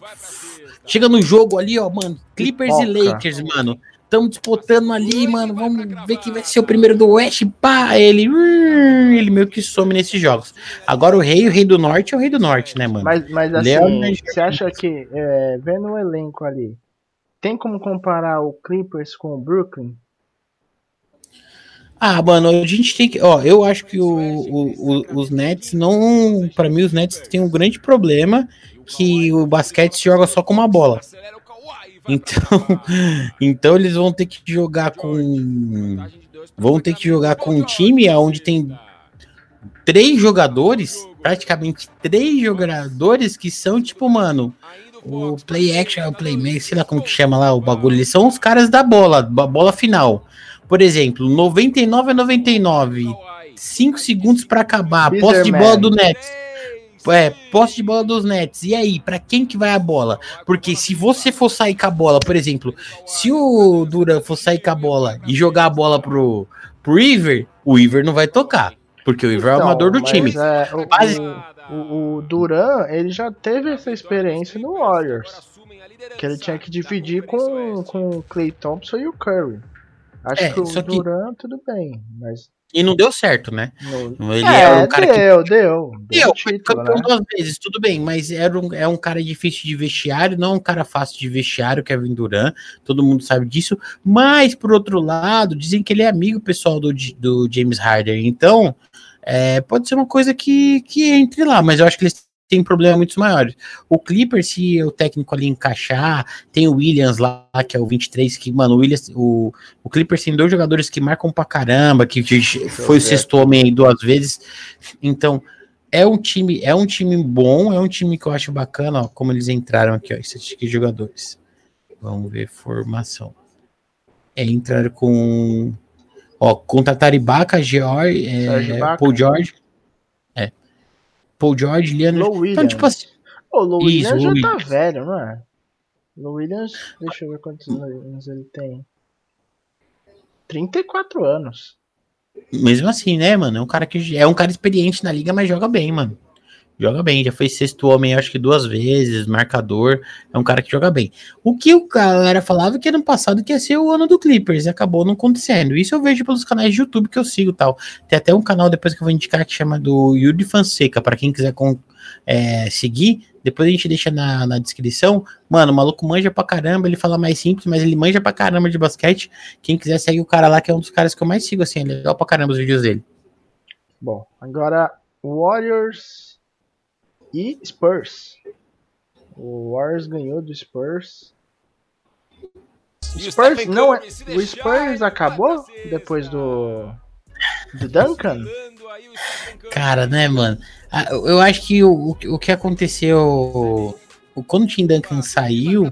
chega no jogo ali, ó, mano, Clippers e. Lakers, mano. Estamos disputando ali, mano. Vamos ver quem vai ser o primeiro do Oeste. Pá, ele, hum, ele meio que some nesses jogos. Agora o rei, o rei do norte é o rei do norte, né, mano? Mas, mas assim, Leonard- você acha que, é, vendo o elenco ali, tem como comparar o Clippers com o Brooklyn? Ah, mano, a gente tem que. Ó, eu acho que o, o- o- os Nets não. Pra mim, os Nets têm um grande problema que o basquete se joga só com uma bola. Então, então eles vão ter que jogar com. Vão ter que jogar com um time onde tem três jogadores, praticamente três jogadores que são tipo, mano, o play action, o playmaker, sei lá como que chama lá o bagulho, eles são os caras da bola, da bola final. Por exemplo, 99 a 99, 5 segundos pra acabar, posse de bola do Nets. É, posse de bola dos Nets. E aí, pra quem que vai a bola? Porque se você for sair com a bola, por exemplo, se o Duran for sair com a bola e jogar a bola pro, pro Iver, o Iver não vai tocar. Porque o Iver é o Então, amador do mas, time. é, o, Base- o, o, o Duran, ele já teve essa experiência no Warriors. Que ele tinha que dividir com, com o Clay Thompson e o Curry. Acho É, que o que- Duran, tudo bem. Mas. E não deu certo, né? no- Ele é, é um cara que deu, deu. Deu Deu, foi título, campeão né? duas vezes, tudo bem, mas era um, é um cara difícil de vestiário, não é um cara fácil de vestiário, Kevin Durant, todo mundo sabe disso, mas por outro lado, dizem que ele é amigo pessoal do, do James Harden, então é, pode ser uma coisa que, que entre lá, mas eu acho que eles têm problemas muito maiores. O Clipper, se o técnico ali encaixar, tem o Williams lá, que é o 23, que, mano, o Williams, o, o Clippers tem dois jogadores que marcam pra caramba, que foi o sexto homem aí duas vezes, então é um time, é um time bom, é um time que eu acho bacana, ó, como eles entraram aqui, ó, de jogadores. Vamos ver formação. É, entraram com ó, contrataram Ibaka, George, é, Serge Ibaka. Paul George. É. Paul George, Leandro. Low Então, tipo assim, O Isso, Williams já tá Williams. velho, não é? Lou Williams, deixa eu ver quantos anos ele tem. 34 anos. mesmo assim, né, mano? É um cara que é um cara experiente na liga, mas joga bem, mano. Joga bem, já foi sexto homem, acho que duas vezes, marcador. É um cara que joga bem. O que o galera falava que ano passado que ia ser o ano do Clippers e acabou não acontecendo. Isso eu vejo pelos canais de YouTube que eu sigo tal. Tem até um canal depois que eu vou indicar que chama do Yuri Fonseca, para quem quiser com, é, seguir. Depois a gente deixa na, na descrição. Mano, o maluco manja pra caramba, ele fala mais simples, mas ele manja pra caramba de basquete. Quem quiser segue o cara lá, que é um dos caras que eu mais sigo, assim, é legal pra caramba os vídeos dele. Bom, agora Warriors e Spurs. O Warriors ganhou do Spurs. O Spurs não é. O Spurs acabou depois do. Do Duncan? Cara, né, mano? Ah, Eu acho que o, o, que aconteceu. Quando o Tim Duncan saiu.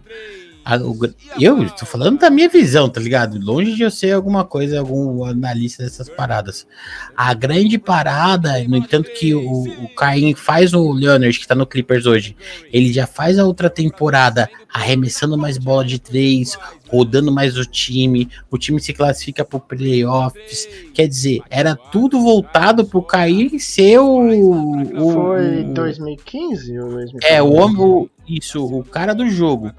A- o eu tô falando da minha visão, tá ligado? Longe de eu ser alguma coisa, algum analista dessas paradas. A grande parada, no entanto, que o, o Caim faz o Leonard, que tá no Clippers hoje, ele já faz a outra temporada arremessando mais bola de três, rodando mais o time, o time se classifica pro playoffs. Quer dizer, era tudo voltado pro Caim ser o. o- Foi o- 2015 ou 2015? é, o homem, isso, o cara do jogo.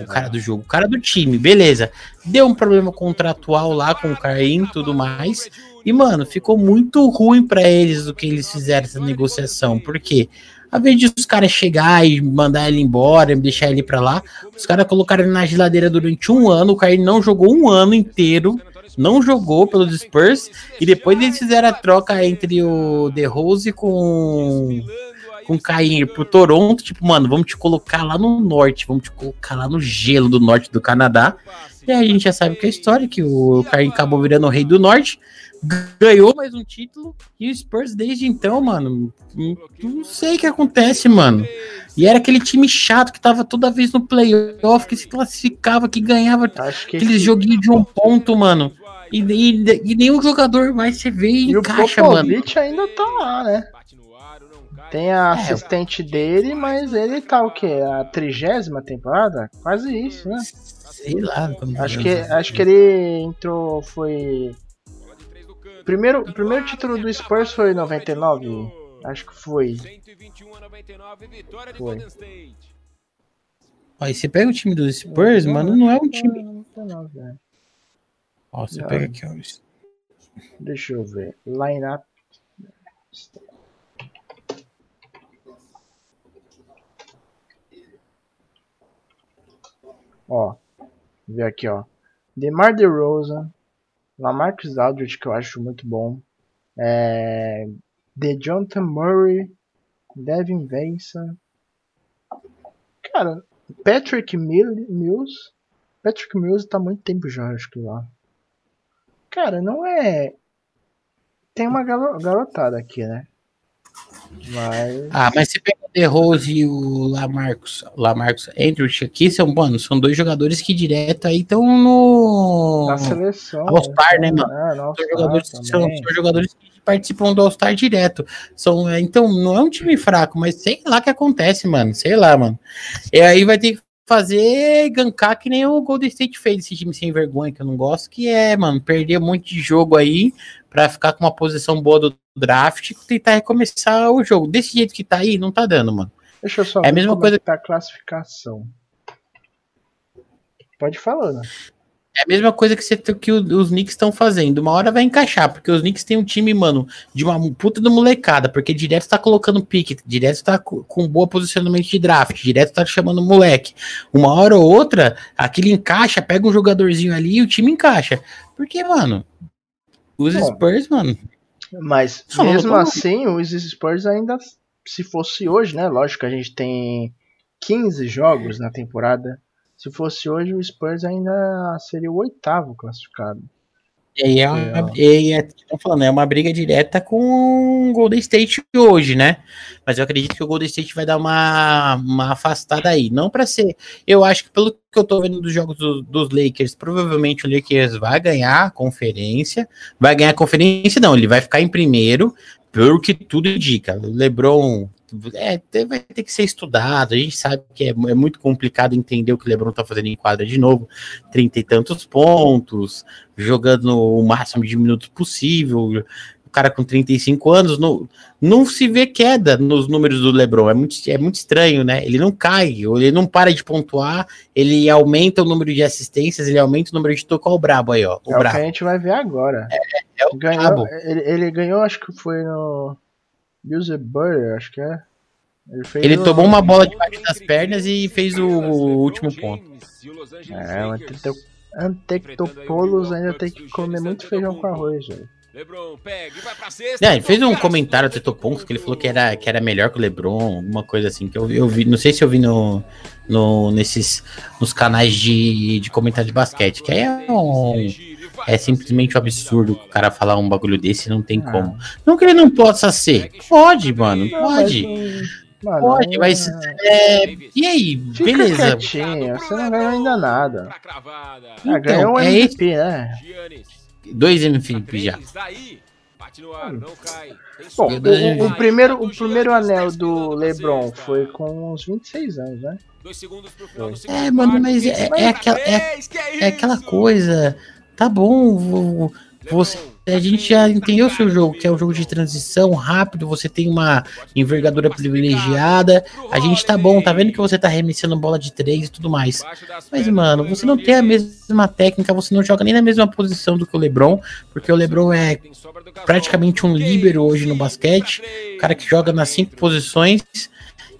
O cara do jogo, o cara do time, beleza. Deu um problema contratual lá com o Caim e tudo mais. E, mano, ficou muito ruim pra eles do que eles fizeram essa negociação. Por quê? Ao invés de os caras chegar e mandar ele embora, deixar ele pra lá, os caras colocaram ele na geladeira durante um ano. O Caim não jogou um ano inteiro. Não jogou pelos Spurs. E depois eles fizeram a troca entre o The Rose com com Caim pro Toronto, tipo, mano, vamos te colocar lá no norte, vamos te colocar lá no gelo do norte do Canadá. E aí a gente já sabe que é a história, que o Caim acabou virando o rei do norte, ganhou mais um título, e o Spurs desde então, mano, não- sei o que acontece, mano. E era aquele time chato que tava toda vez no playoff, que se classificava, que ganhava Acho que aqueles joguinhos de um ponto, mano. E, e, e nenhum jogador mais você vê e E o mano. Ainda tá lá, né? Tem a É, assistente dele, mas ele tá o quê? A trigésima temporada? Quase isso, né? Sei lá. Acho que, acho que ele entrou, foi... Primeiro, o primeiro título do Spurs foi em 99? Acho que foi. 121 a 99, vitória de Foi. Ó, e você pega o time dos Spurs, mano, não é um time. 99, é. Ó, você pega aqui, ó. Deixa eu ver. Lineup. Ó, ver aqui, ó. DeMar DeRozan, Lamarcus Aldridge, que eu acho muito bom. É, DeJounte Murray, Devin Vassell. Cara, Patrick Mill- Mills. Patrick Mills tá há muito tempo já, acho que lá. Cara, não é. Tem uma garo- garotada aqui, né? Mas. Ah, mas você pega o The Rose e o Lamarcus, Lamarcus Andrews aqui, são, mano, são dois jogadores que direto aí estão no. Na seleção. All-Star, né, mano? É, São jogadores, são, são jogadores que participam do All-Star direto. São, é, então, não é um time fraco, mas sei lá o que acontece, mano. Sei lá, mano. E aí vai ter que fazer gankar que nem o Golden State fez, esse time sem vergonha que eu não gosto, que é, mano, perder um monte de jogo aí pra ficar com uma posição boa do draft e tentar recomeçar o jogo. Desse jeito que tá aí, não tá dando, mano. Deixa eu só É a mesma como coisa- que tá a classificação. Pode falar, né? É a mesma coisa que, você, que os Knicks estão fazendo. Uma hora vai encaixar, porque os Knicks têm um time, mano, de uma puta de molecada, porque direto tá colocando pique, direto tá co- com bom posicionamento de draft, direto tá chamando moleque. Uma hora ou outra, aquilo encaixa, pega um jogadorzinho ali e o time encaixa. Porque, mano, os. Spurs, mano, Mas mesmo assim, os Spurs ainda, se fosse hoje, né? Lógico que a gente tem 15 jogos na temporada. Se fosse hoje, o Spurs ainda seria o oitavo classificado. E aí é, uma, e é, falando, é uma briga direta com o Golden State hoje, né? Mas eu acredito que o Golden State vai dar uma, uma afastada aí. Não para ser. Eu acho que pelo que eu tô vendo dos jogos do- dos Lakers, provavelmente o Lakers vai ganhar a conferência. Vai ganhar a conferência, não, ele vai ficar em primeiro, pelo que tudo indica. LeBron. É, vai ter que ser estudado. A gente sabe que é, é muito complicado entender o que o LeBron tá fazendo em quadra de novo. Trinta e tantos pontos, jogando o máximo de minutos possível, cara com 35 anos, não, não se vê queda nos números do LeBron. É muito, é muito estranho, né? Ele não cai, ou ele não para de pontuar, ele aumenta o número de assistências, ele aumenta o número de toco ao brabo aí, ó. O é o brabo. que a gente vai ver agora. É o ganhou, ele, ele ganhou, acho que foi no User Burger, acho que é. Ele, fez Ele o- tomou uma bola debaixo das pernas e fez o, o último ponto. É, o Antetokounmpo- ainda tem que comer muito feijão com arroz, velho. LeBron pega e vai pra sexta. É, ele fez um comentário do Tetoponks que ele falou que era, que era melhor que o LeBron, alguma coisa assim, que eu, eu vi, não sei se eu vi no, no, nesses, nos canais de, de comentário de basquete, que aí é um, é simplesmente um absurdo o cara falar um bagulho desse, não tem Ah. como. Não que ele não possa ser, pode, mano, pode, mano, pode, mas é, e aí, Fica beleza. quietinho, você não ganhou ainda nada. Ah, Então, ganhou um é MVP, né? Giannis. Dois MVP já. Bom, o, o- primeiro, o primeiro anel do LeBron foi com uns 26 anos, né? Dois segundos pro final do segundo É, mano, mas é- 25 é aquela- é- que É aquela coisa, tá bom, vo- você, a gente já entendeu o seu jogo, que é um jogo de transição rápido, você tem uma envergadura privilegiada, a gente tá bom, tá vendo que você tá arremessando bola de três e tudo mais. Mas, mano, você não tem a mesma técnica, você não joga nem na mesma posição do que o LeBron, porque o LeBron é praticamente um líbero hoje no basquete, o cara que joga nas cinco posições.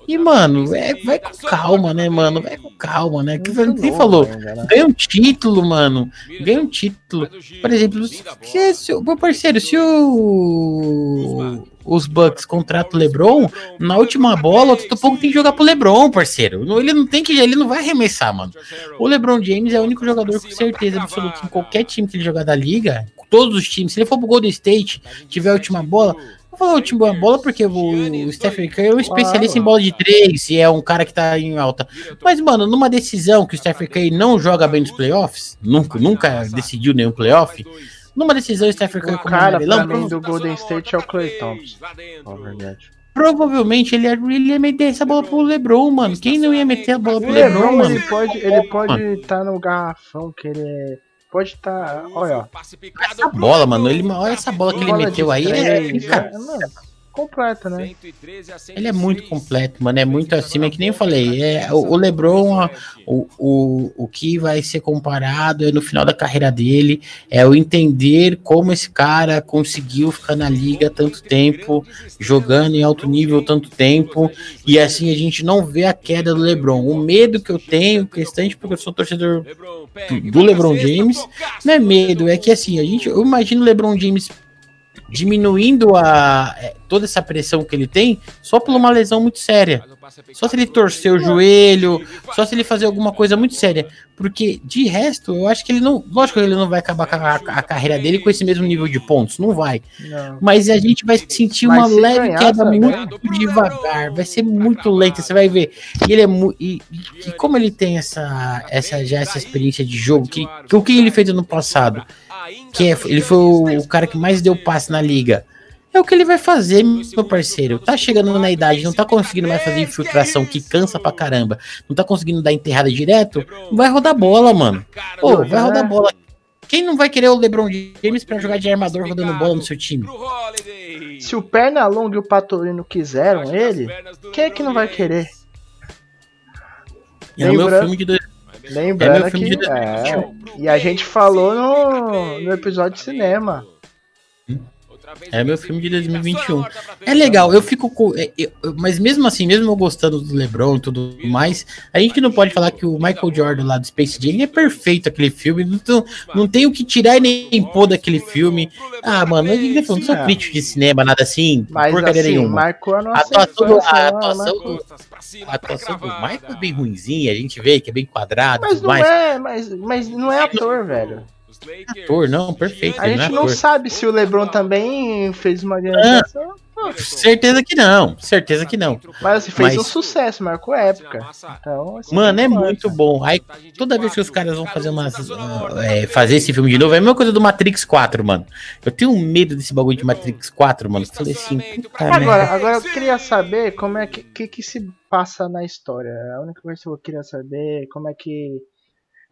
E, mano, é, vai com calma, né, mano? Vai com calma, né? Que novo falou? Ganha um título, mano. Ganha um título. Por exemplo, se, se, meu parceiro, se o, os Bucks contratam o LeBron, na última bola, o Totopouco tem que jogar pro LeBron, parceiro. Ele não tem que, ele não vai arremessar, mano. O LeBron James é o único jogador com certeza absoluta em qualquer time que ele jogar da liga, todos os times. Se ele for pro Golden State, tiver a última bola, vou falar a última bola porque o, o Stephen Curry é um especialista em bola de três e é um cara que tá em alta. Mas, mano, numa decisão que o Stephen Curry não joga bem nos playoffs, nunca, nunca decidiu nenhum playoff, numa decisão o Stephen Curry O como cara, amarelão, pra mim, do Golden State é o Clay Thompson. Verdade. provavelmente ele ia, ele ia meter essa bola pro LeBron, mano. Quem não ia meter a bola O pro LeBron, LeBron, mano? ele pode ele pode estar no garrafão que ele é- pode estar, olha, ó, Essa bola, mano, ele, olha essa bola que ele meteu aí. É, três, cara, é, mano, completa, né? Ele é muito completo, mano. É muito acima, é que nem eu falei. É, o, o LeBron, o, o, o que vai ser comparado é no final da carreira dele, é o entender como esse cara conseguiu ficar na liga tanto tempo, jogando em alto nível tanto tempo, e assim a gente não vê a queda do LeBron. O medo que eu tenho, questante, porque eu sou torcedor do LeBron James, não é medo, é que assim, a gente, eu imagino o LeBron James diminuindo a é, toda essa pressão que ele tem só por uma lesão muito séria. Só se ele torcer o joelho, só se ele fazer alguma coisa muito séria. Porque, de resto, eu acho que ele não. Lógico que ele não vai acabar com a, a carreira dele com esse mesmo nível de pontos. Não vai. Não. Mas a gente vai sentir uma se leve ganhar queda também. muito devagar. Vai ser muito lenta. Você vai ver. E ele é muito. E, e- como ele tem essa, essa, já essa experiência de jogo, que, que o que ele fez ano passado? Que é, ele foi o, o cara que mais deu passe na liga. É o que ele vai fazer, meu parceiro. Tá chegando na idade, não tá conseguindo mais fazer infiltração, que cansa pra caramba. Não tá conseguindo dar enterrada direto. Vai rodar bola, mano. Pô, vai rodar bola. Quem não vai querer o LeBron James pra jogar de armador rodando bola no seu time? Se o Pernalonga e o Patorino quiseram ele, quem é que não vai querer? É o meu filme de dois. Lembrando É que é, e a gente falou no, no episódio de cinema. É meu filme de 2021. É legal, eu fico com. é, eu- eu- mas mesmo assim, mesmo eu gostando do LeBron e tudo mais, a gente não pode falar que o Michael Jordan lá do Space Jam é perfeito aquele filme. Não, tem- não tem o que tirar e nem pôr daquele filme. Ah, mano, gente não sou É. crítico de cinema, nada assim, Mas porcaria assim, nenhuma. marcou a atuação, do, a né, atuação, do, a atuação do Michael é bem ruimzinha, a gente vê que é bem quadrado e Mas tudo não mais. é, mas, mas não é ator, velho. Ator, não, perfeito. A ele gente é não sabe se o LeBron também fez uma grande Ah. atuação. Certeza que não, certeza que não. Mas assim, fez Mas- um sucesso, marcou época. Então, assim, Mano, é muito bom. Aí toda vez que os caras vão fazer umas. ah, é, fazer esse filme de novo, é a mesma coisa do Matrix 4, mano. Eu tenho medo desse bagulho de Matrix 4, mano. Eu falei assim, puta Agora, agora eu queria saber como é que, que, que se passa na história. A única coisa que eu queria saber é como é que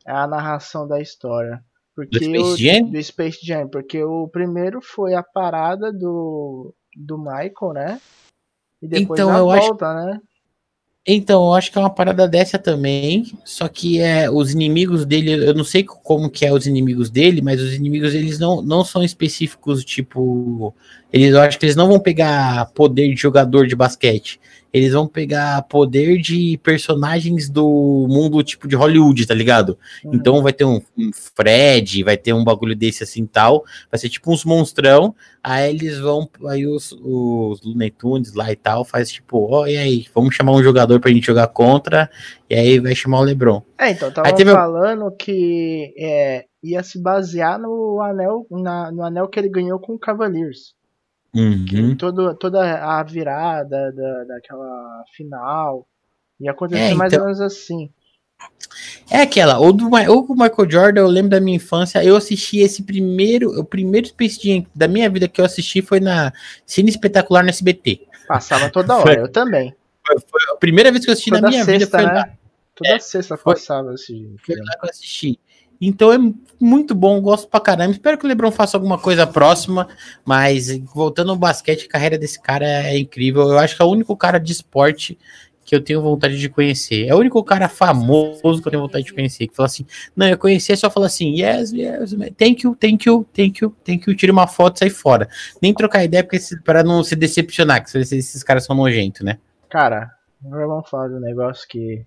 é a narração da história. Porque Do Space o, Jam? do Space Jam, porque o primeiro foi a parada do, do Michael, né? E depois Então, a eu acho- volta, né? Então, eu acho que é uma parada dessa também, só que é os inimigos dele, eu não sei como que é os inimigos dele, mas os inimigos eles não, não são específicos, tipo, eles eu acho que eles não vão pegar poder de jogador de basquete. Eles vão pegar poder de personagens do mundo tipo de Hollywood, tá ligado? Uhum. Então vai ter um, um Fred, vai ter um bagulho desse assim tal, vai ser tipo uns monstrão, aí eles vão, aí os, os Looney Tunes lá e tal, faz tipo, ó, e aí, vamos chamar um jogador pra gente jogar contra, e aí vai chamar o LeBron. É, então, tava teve- falando que é, ia se basear no anel, na- no anel que ele ganhou com o Cavaliers. Uhum. Todo, toda a virada da, daquela final. Ia acontecer É, mais então- ou menos assim. É aquela, ou do, ou com o Michael Jordan, eu lembro da minha infância, eu assisti esse primeiro, o primeiro Space Jam da minha vida que eu assisti foi na Cine Espetacular no SBT. Passava toda Foi. hora, eu também. Foi, foi a primeira vez que eu assisti Toda na minha vida sexta, foi né? lá. Toda sexta foi. passava esse Foi lá que eu assisti. Então é muito bom, gosto pra caramba. Espero que o Lebron faça alguma coisa próxima, mas voltando ao basquete, a carreira desse cara é incrível. Eu acho que é o único cara de esporte que eu tenho vontade de conhecer. É o único cara famoso que eu tenho vontade de conhecer. Que fala assim: Não, eu conheci é só falar assim: Yes, yes, thank you, thank you, thank you, thank you. Tira uma foto e sai fora. Nem trocar ideia pra não se decepcionar, que esses, caras são nojentos, né? Cara, vamos falar do negócio que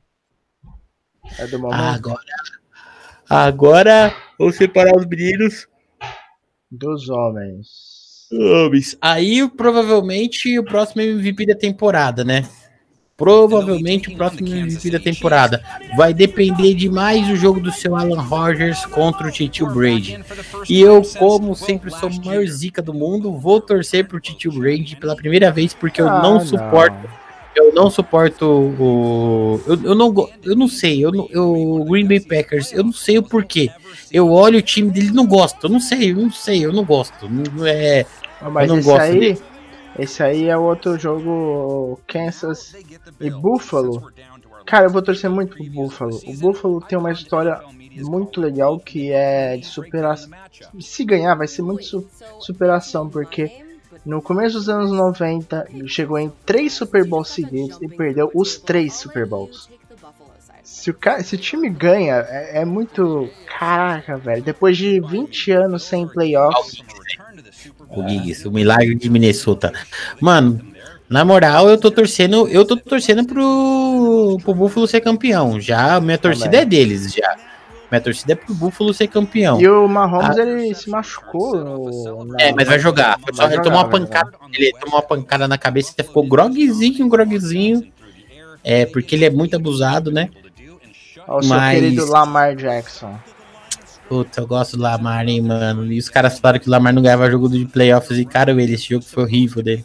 é do momento Agora. Agora, vou separar os meninos. dos homens. Homens. Aí, provavelmente, o próximo MVP da temporada, né? Provavelmente o próximo MVP da temporada. Vai depender demais do jogo do seu Alan Rodgers contra o Titio Brady. E eu, como sempre sou a maior zica do mundo, vou torcer pro Titio Brady pela primeira vez, porque eu Ah, não suporto. Eu não suporto o. Eu, eu, não, eu não sei. Eu, não- eu, o Green Bay Packers, eu não sei o porquê. Eu olho o time dele e não gosto. Eu não sei, eu não sei, eu não gosto. Não, não é. Ah, Mas não esse gosto aí, esse aí é outro jogo Kansas e Buffalo. Cara, eu vou torcer muito pro Buffalo. O Buffalo tem uma história muito legal que é de superação. Se ganhar, vai ser muito su- superação, porque no começo dos anos 90 chegou em três Super Bowls seguidos e perdeu os três Super Bowls. Se o, cara, se o time ganha, é, é muito. Caraca, velho. Depois de 20 anos sem playoffs. O Giggs, o milagre de Minnesota. Mano, na moral, eu tô torcendo, eu tô torcendo pro, pro Buffalo ser campeão. Já, minha torcida é deles, já. Minha torcida é pro Buffalo ser campeão. E o Mahomes ele se machucou. no- É, mas vai jogar. Vai ele tomou uma jogar, pancada, ele tomou uma pancada na cabeça e ficou groguezinho, groguezinho. É, porque ele é muito abusado, né? Ó, o seu mas- querido Lamar Jackson. Puta, eu gosto do Lamar, hein, mano. E os caras falaram que o Lamar não ganhava jogo de playoffs e, cara, ele, esse jogo foi horrível dele.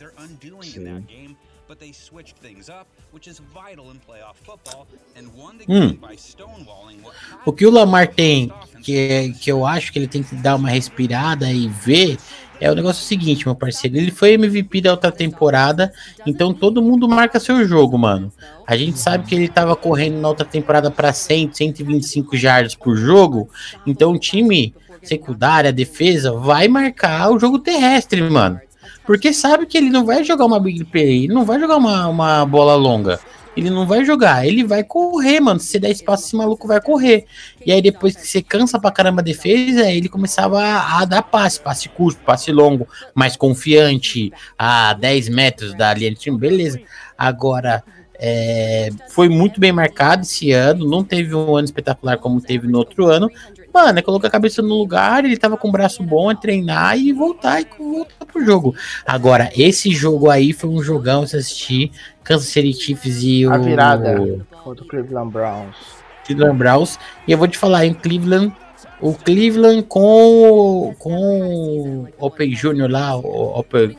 Hum. O que o Lamar tem, que, é- que eu acho que ele tem que dar uma respirada e ver, é o negócio seguinte, meu parceiro. Ele foi MVP da outra temporada, então todo mundo marca seu jogo, mano. A gente sabe que ele tava correndo na outra temporada para 100, 125 jardas por jogo, então o time secundária, defesa, vai marcar o jogo terrestre, mano. Porque sabe que ele não vai jogar uma big play, ele não vai jogar uma, uma bola longa. Ele não vai jogar, ele vai correr, mano. Se você der espaço, esse maluco vai correr. E aí, depois que você cansa pra caramba a defesa, ele começava a, dar passe, passe curto, passe longo, mais confiante, a 10 metros da linha de time, beleza. Agora, é, foi muito bem marcado esse ano, não teve um ano espetacular como teve no outro ano. Mano, é colocar a cabeça no lugar, ele tava com um braço bom, é treinar e voltar e voltar pro jogo. Agora, esse jogo aí foi um jogão, você assistir Kansas City Chiefs e o A virada contra o Cleveland Browns. Cleveland Browns. E eu vou te falar, em Cleveland, o Cleveland com com o Open Jr. lá, o Open,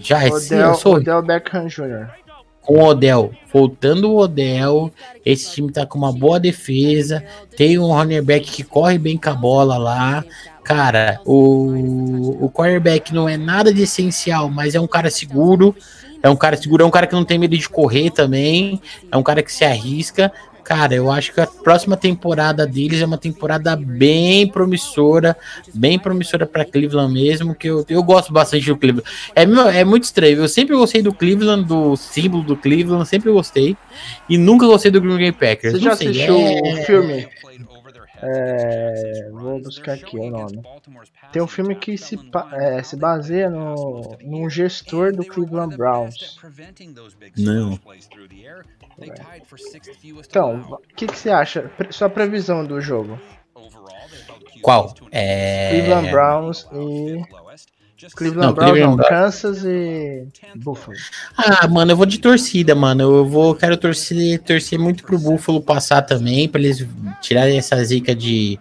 já Odell, eu sou Odell Beckham Jr. com o Odell, voltando o Odell, esse time tá com uma boa defesa, tem um running back que corre bem com a bola lá. Cara, o, o quarterback não é nada de essencial, mas é um cara seguro. É um cara seguro, é um cara que não tem medo de correr também. É um cara que se arrisca. Cara, eu acho que a próxima temporada deles é uma temporada bem promissora, bem promissora para Cleveland mesmo, que eu, eu gosto bastante do Cleveland. É, é muito estranho, eu sempre gostei do Cleveland, do símbolo do Cleveland, sempre gostei, e nunca gostei do Green Bay Packers. Você Não já sei, assistiu é- o filme? É, vou buscar aqui o nome. Tem um filme que se, é, se baseia no, num gestor do Cleveland Browns. Não. Então, o que, que você acha? Pre- Sua previsão do jogo? Qual? É... Cleveland Browns e. Cleveland Não, Browns Cleveland não. Kansas e Buffalo. Ah, mano, eu vou de torcida, mano. Eu vou, quero torcer, torcer muito pro Buffalo passar também, pra eles tirarem essa zica de.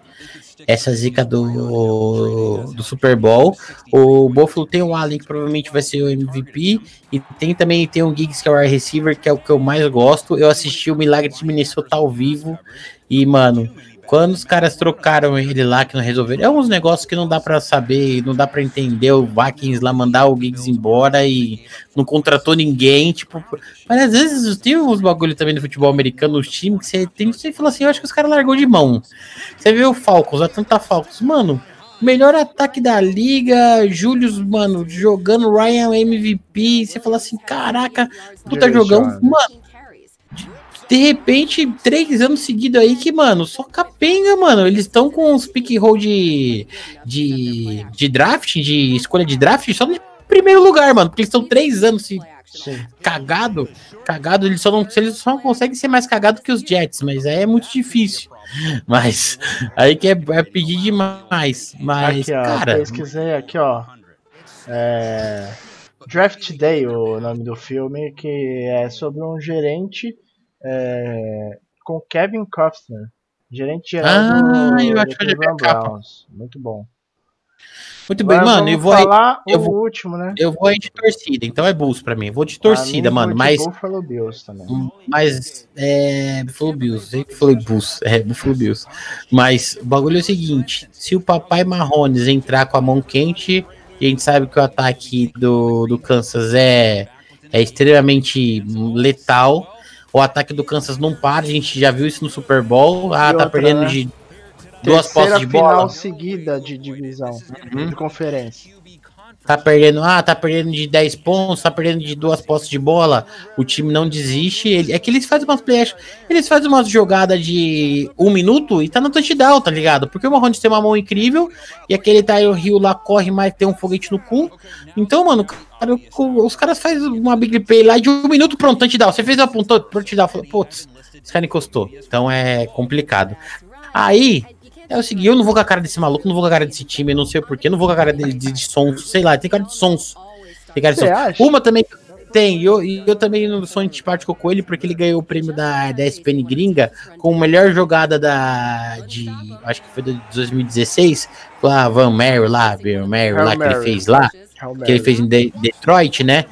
Essa zica do, do Super Bowl. O Buffalo tem o Allen, que provavelmente vai ser o MVP. E tem também tem o Giggs, que é o receiver, que é o que eu mais gosto. Eu assisti o Milagre de Minnesota ao vivo. E, mano, quando os caras trocaram ele lá, que não resolveram, é uns negócios que não dá pra saber, não dá pra entender. O Vikings lá mandar o Giggs embora e não contratou ninguém, tipo. Mas às vezes tem uns bagulho também no futebol americano, os times, que você tem você fala assim, eu acho que os caras largou de mão. Você vê o Falcons, a tanta Falcons, mano. Melhor ataque da liga, Julius, mano, jogando Ryan MVP. Você fala assim, caraca, puta jogão, mano. De repente, três anos seguidos aí que, mano, só capenga, mano. Eles estão com uns pick roll de, de, de draft, de escolha de draft, só no primeiro lugar, mano. Porque eles estão três anos se Sim. cagado, cagado, eles só não, eles só não conseguem ser mais cagado que os Jets, mas aí é muito difícil. Mas aí que é, é pedir demais. Mas, Aqui, ó, cara, pesquisei aqui, ó. É, Draft Day, o nome do filme, que é sobre um gerente é, com Kevin Costner, gerente geral Ah, do, eu acho que eu. Browns. Muito bom. muito bem, Agora mano, eu vou, aí- falar eu o vou- último, né? eu vou de torcida, então é Bulls pra mim. Eu vou de torcida, mim, mano, mas Buffalo Bills também. Mas é. Buffalo Bills, eu falei Bulls, é Buffalo Bills. Mas o bagulho é o seguinte: se o papai Marrones entrar com a mão quente, a gente sabe que o ataque do, do Kansas é, é extremamente letal. O ataque do Kansas não para, a gente já viu isso no Super Bowl. Ah, E tá outra, perdendo né? de duas Terceira posses de final bola. seguida de divisão, Uhum. de conferência. Tá perdendo, ah, tá perdendo de 10 pontos, tá perdendo de duas posses de bola, o time não desiste. Ele, é que eles fazem umas playas, eles fazem umas jogadas de um minuto e tá no touchdown, tá ligado? Porque o Mahomes tem uma mão incrível e aquele Tyler Hill lá corre mais tem um foguete no cu. Então, mano, cara, os caras fazem uma big play lá de um minuto, pronto, touchdown. Você fez a ponta, touchdown, putz, esse cara encostou. Então é complicado. Aí, é o seguinte, eu não vou com a cara desse maluco, não vou com a cara desse time, não sei porquê, não vou com a cara de, de, de sons, sei lá, tem cara de sons. Tem cara de sons. Uma também tem, e eu, eu também não sou antipático com ele, porque ele ganhou o prêmio da, da SPN gringa com a melhor jogada da. de. acho que foi de 2016, lá, Van Mary lá, Van Mary lá que ele fez lá que ele fez em De- Detroit, né?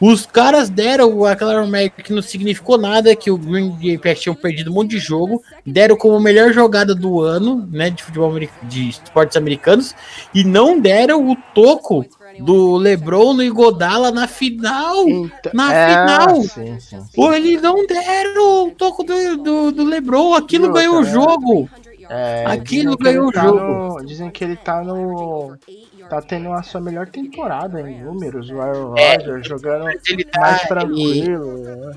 Os caras deram aquela América que não significou nada, que o Green Bay Packers tinham perdido um monte de jogo, deram como melhor jogada do ano, né, de futebol de esportes americanos, e não deram o toco do LeBron no Igodala na final. Então- na é, final. Sim, sim. Pô, eles não deram o toco do, do, do LeBron, aquilo ganhou o né? jogo. É, Aquilo ganhou o tá jogo. no- dizem que ele tá no. Tá tendo a sua melhor temporada em números. O Aaron É, Rodgers jogando Ele tá, mais ele- tranquilo. né?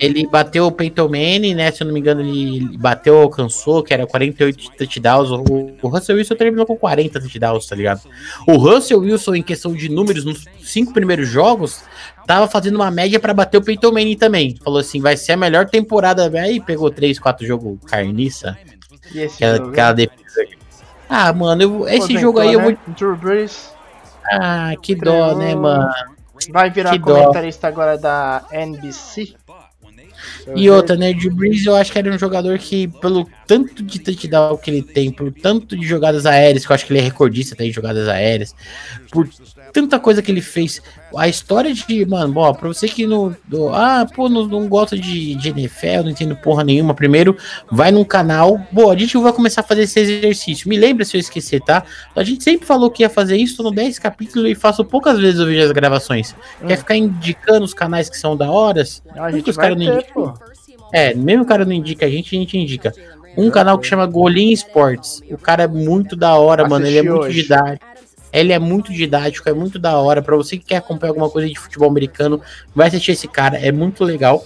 Ele bateu o Peyton Manning, né? Se eu não me engano, ele bateu, alcançou, que era 48 touchdowns. O, o Russell Wilson terminou com 40 touchdowns, tá ligado? O Russell Wilson, em questão de números, nos cinco primeiros jogos, tava fazendo uma média pra bater o Peyton Manning também. Falou assim: vai ser a melhor temporada. Aí pegou 3, 4 jogos carniça. E esse Aquela, jogo, aquela defesa. Ah, mano, eu- esse jogo aí eu né? vou. Drew Brees Ah, que dó, né, mano? vai virar Que dó. comentarista agora da NBC. Eu E outra, né? Drew Brees eu acho que era um jogador que, pelo tanto de touchdown que ele tem, por tanto de jogadas aéreas, que eu acho que ele é recordista até em jogadas aéreas, por tanta coisa que ele fez. A história de, mano, bom, pra você que não. do- ah, pô, não, não gosta de, de NFL, não entendo porra nenhuma. Primeiro, vai num canal. Bom, a gente vai começar a fazer esse exercício. Me lembra se eu esquecer, tá? A gente sempre falou que ia fazer isso, tô no 10 capítulos e faço poucas vezes eu vejo as gravações. Quer ficar indicando os canais que são da horas? Ah, a Por que gente os vai caras não indicam? É, mesmo o cara não indica a gente, a gente indica. Um canal que chama Golim Sports. O cara é muito da hora, mano. Ele é muito hoje. didático. Ele é muito didático, é muito da hora. Pra você que quer acompanhar alguma coisa de futebol americano, vai assistir esse cara, é muito legal.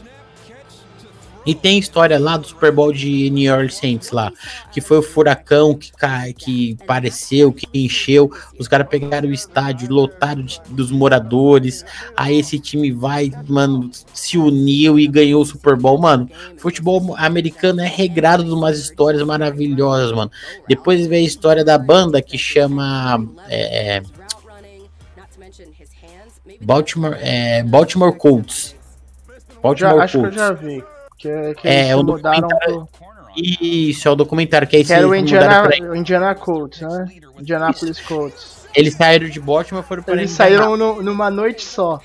E tem história lá do Super Bowl de New Orleans Saints lá, que foi o furacão que cai, que apareceu, que encheu. Os caras pegaram o estádio, lotaram de- dos moradores. Aí esse time vai, mano, se uniu e ganhou o Super Bowl, mano. Futebol americano é regrado de umas histórias maravilhosas, mano. Depois vem a história da banda que chama é, Baltimore, é, Baltimore Colts. Já, Baltimore acho que eu Colts. já vi. Que, que É, eles o mudaram pro... Isso, é o documentário que aí Que era o Indiana, o Indiana Colts, né? Indianapolis Colts. Eles saíram de Baltimore e foram para Eles saíram no- numa noite só.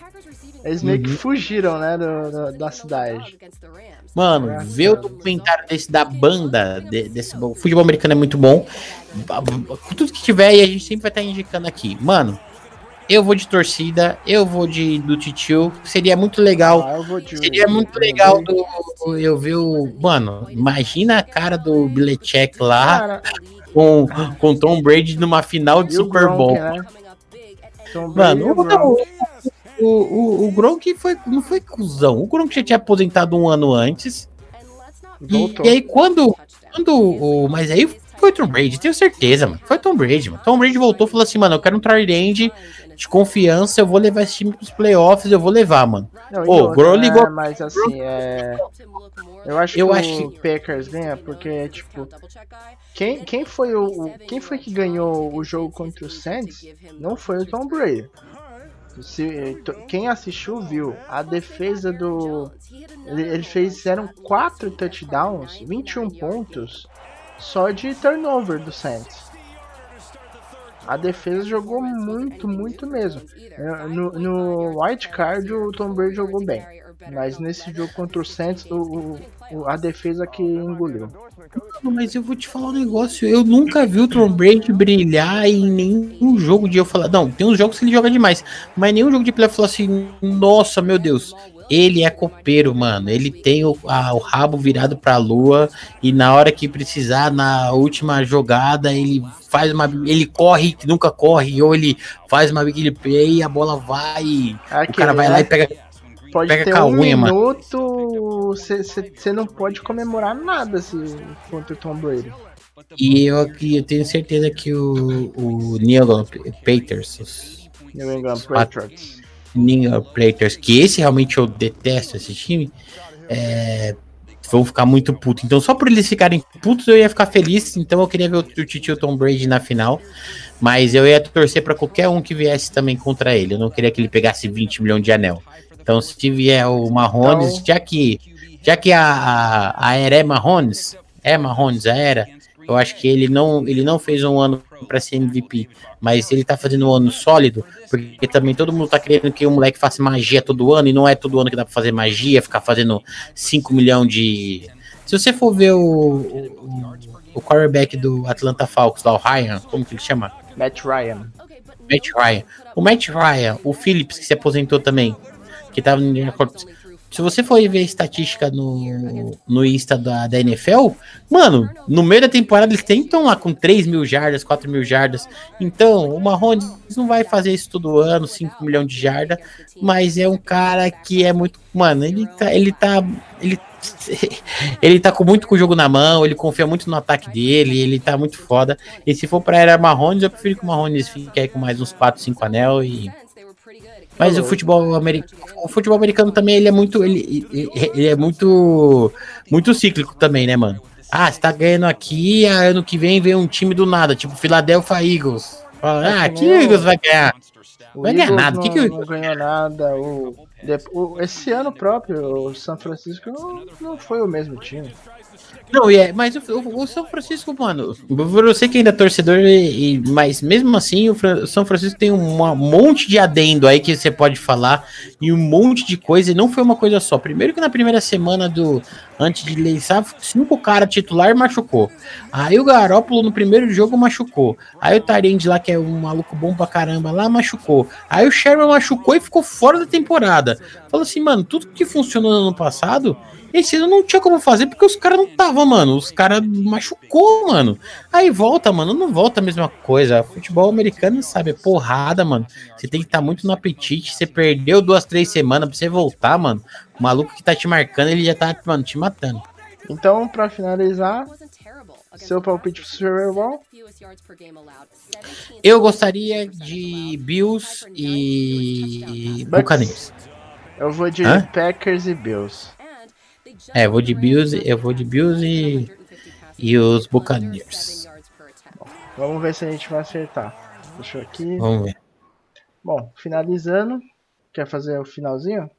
Eles meio que Uhum. fugiram, né, do- do- da cidade. Mano, ver o documentário desse da banda, de- desse o futebol americano é muito bom. Tudo que tiver, e a gente sempre vai estar indicando aqui. Mano, eu vou de torcida, eu vou de do titio. Seria muito legal. Ah, eu vou de... Seria muito legal do, eu ver o. Mano, imagina a cara do Belichick lá Cara, com, com Tom Brady numa final de e Super Bowl. né? Mano, o o, Gronk. o, o, o Gronk foi, não foi cuzão. O Gronk já tinha aposentado um ano antes. E, e aí, quando. quando o, mas aí foi Tom Brady, tenho certeza, mano. Foi Tom Brady, mano. Tom Brady voltou e falou assim, mano, eu quero um tight end de confiança, eu vou levar esse time pros playoffs, eu vou levar, mano. Não, Ô, o outra, né, ligou- Mas assim, é... Eu acho Eu que acho o Packers ganha, porque, tipo, quem, quem, foi o, o- quem foi que ganhou o jogo contra o Saints não foi o Tom Brady. Se, quem assistiu viu. A defesa do. Ele, ele fez, fizeram 4 touchdowns, 21 pontos, só de turnover do Saints. A defesa jogou muito, muito mesmo. É, No, no White Card o Tom Brady jogou bem. Mas nesse jogo contra o Saints, o, o- a defesa que engoliu. Mano, Mas eu vou te falar um negócio, eu nunca vi o Tom Brady brilhar em nenhum jogo de eu falar. Não, tem uns jogos que ele joga demais, mas nenhum jogo de playoff falar assim, nossa, meu Deus, ele é copeiro, mano. Ele tem o, a- o rabo virado pra lua e na hora que precisar, na última jogada, ele faz uma. Ele corre que nunca corre, ou ele faz uma big play e a bola vai. e o cara vai lá e pega. Pode pega ter um unha, minuto, você não pode comemorar nada se contra o Tom Brady. E eu eu tenho certeza que o, o Neil Peters, os New England. Patriots. New England Patriots, que esse realmente eu detesto esse time, é, vão ficar muito putos. Então, só por eles ficarem putos, eu ia ficar feliz. Então, eu queria ver o, o Titio Tom Brady na final. Mas eu ia torcer para qualquer um que viesse também contra ele. Eu não queria que ele pegasse 20 milhões de anel. Então, se vier o Mahomes, Então- já que, já que a, a, a era é Mahomes, é Mahomes a era, eu acho que ele não, ele não fez um ano para ser MVP, mas ele tá fazendo um ano sólido, porque também todo mundo tá querendo que o moleque faça magia todo ano, e não é todo ano que dá pra fazer magia, ficar fazendo 5 milhões de. Se você for ver o, o, o quarterback do Atlanta Falcons, lá, o Ryan, como que ele chama? Matt Ryan. Matt Ryan. O Matt Ryan, o Phillips, que se aposentou também, que tava no Indiana. Se você for ver a estatística no, no Insta da, da NFL, mano, no meio da temporada eles tentam lá com 3 mil jardas, 4 mil jardas. Então, o Mahomes não vai fazer isso todo ano, 5 milhões de jardas, mas é um cara que é muito. Mano, ele tá. Ele tá. Ele, ele tá com muito com o jogo na mão, ele confia muito no ataque dele, ele tá muito foda. E se for pra era Marrones, eu prefiro que o Marrones fique aí com mais uns 4, 5 anel e. Mas o futebol americano, o futebol americano também ele é muito, ele, ele, é muito, muito cíclico também, né, mano? Ah, você tá ganhando aqui, ah, ano que vem vem um time do nada, tipo Philadelphia Eagles. Fala, ah, que Eagles vai ganhar? O Vai ganhar Eagles nada, Não, que que o- não ganhou nada. O, o- esse ano próprio, o São Francisco não, não foi o mesmo time. Não, e é, mas o, o- São Francisco, mano, você que ainda é torcedor, e, mas mesmo assim, o, São Francisco tem um monte de adendo aí que você pode falar, e um monte de coisa, e não foi uma coisa só. Primeiro que na primeira semana do. Antes de lançar, cinco cara titular machucou. Aí o Garópolo no primeiro jogo machucou. Aí o Tarend lá, que é um maluco bom pra caramba, lá machucou. Aí o Sherman machucou e ficou fora da temporada. Falou assim, mano, tudo que funcionou no ano passado, esse ano não tinha como fazer porque os caras não mano. Os caras machucou, mano. Aí volta, mano, não volta a mesma coisa. Futebol americano, sabe, é porrada, mano. Você tem que estar tá muito no apetite. Você perdeu duas, três semanas pra você voltar, mano. O maluco que tá te marcando, ele já tá, mano, te matando. Então, pra finalizar, seu palpite pro Super Bowl? Eu gostaria de Bills e Buccaneers. Eu vou de Hã? Packers e Bills. É, eu vou de Bills, eu vou de Bills e, e os Buccaneers. Vamos ver se a gente vai acertar. Deixa eu aqui. Vamos ver. Bom, finalizando. Quer fazer o finalzinho?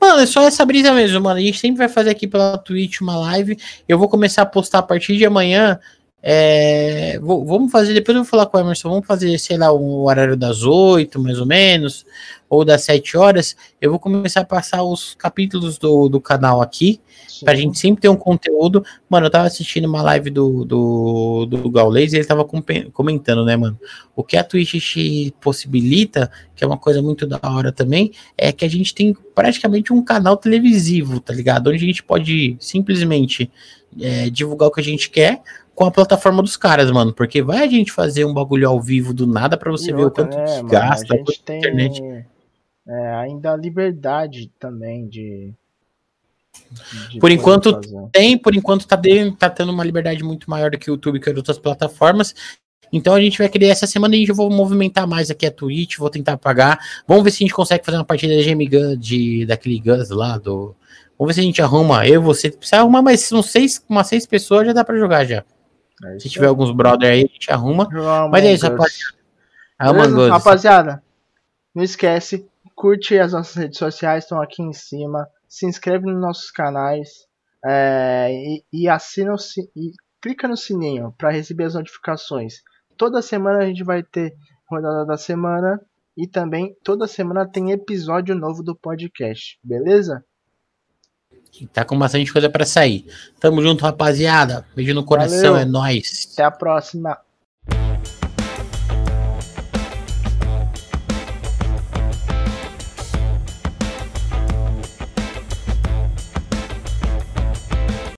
Mano, é só essa brisa mesmo, mano. A gente sempre vai fazer aqui pela Twitch uma live. Eu vou começar a postar a partir de amanhã. É, vou, vamos fazer, depois eu vou falar com o Emerson, vamos fazer, sei lá, o horário das 8, mais ou menos, ou das 7 horas. Eu vou começar a passar os capítulos do, do canal aqui, Sim. pra gente sempre ter um conteúdo. Mano, eu tava assistindo uma live do, do, do Gaules e ele tava comentando, né, mano? O que a Twitch possibilita, que é uma coisa muito da hora também, é que a gente tem praticamente um canal televisivo, tá ligado? Onde a gente pode simplesmente é, divulgar o que a gente quer com a plataforma dos caras, mano. Porque vai a gente fazer um bagulho ao vivo do nada pra você E ver outra, o quanto né, mano, gasta, a gente tem internet. é, ainda a liberdade também de. de Por enquanto, fazer. tem, por enquanto tá, de, tá tendo uma liberdade muito maior do que o YouTube que as outras plataformas. Então a gente vai querer essa semana a gente vou movimentar mais aqui a Twitch, vou tentar pagar. Vamos ver se a gente consegue fazer uma partida de Game Gun, de daquele Guns lá do. Vamos ver se a gente arruma. Eu, você, precisa arrumar mais uns seis, umas seis pessoas já dá pra jogar já. É Se tiver alguns brother aí, a gente arruma. Jogar Mas é isso, rapaziada. Beleza? Rapaziada, não esquece, curte as nossas redes sociais, estão aqui em cima. Se inscreve nos nossos canais é, e, e assina o si- e clica no sininho para receber as notificações. Toda semana a gente vai ter rodada da semana e também toda semana tem episódio novo do podcast, beleza? Tá com bastante coisa pra sair. Tamo junto, rapaziada. Beijo no coração, Valeu. é nóis. Até a próxima.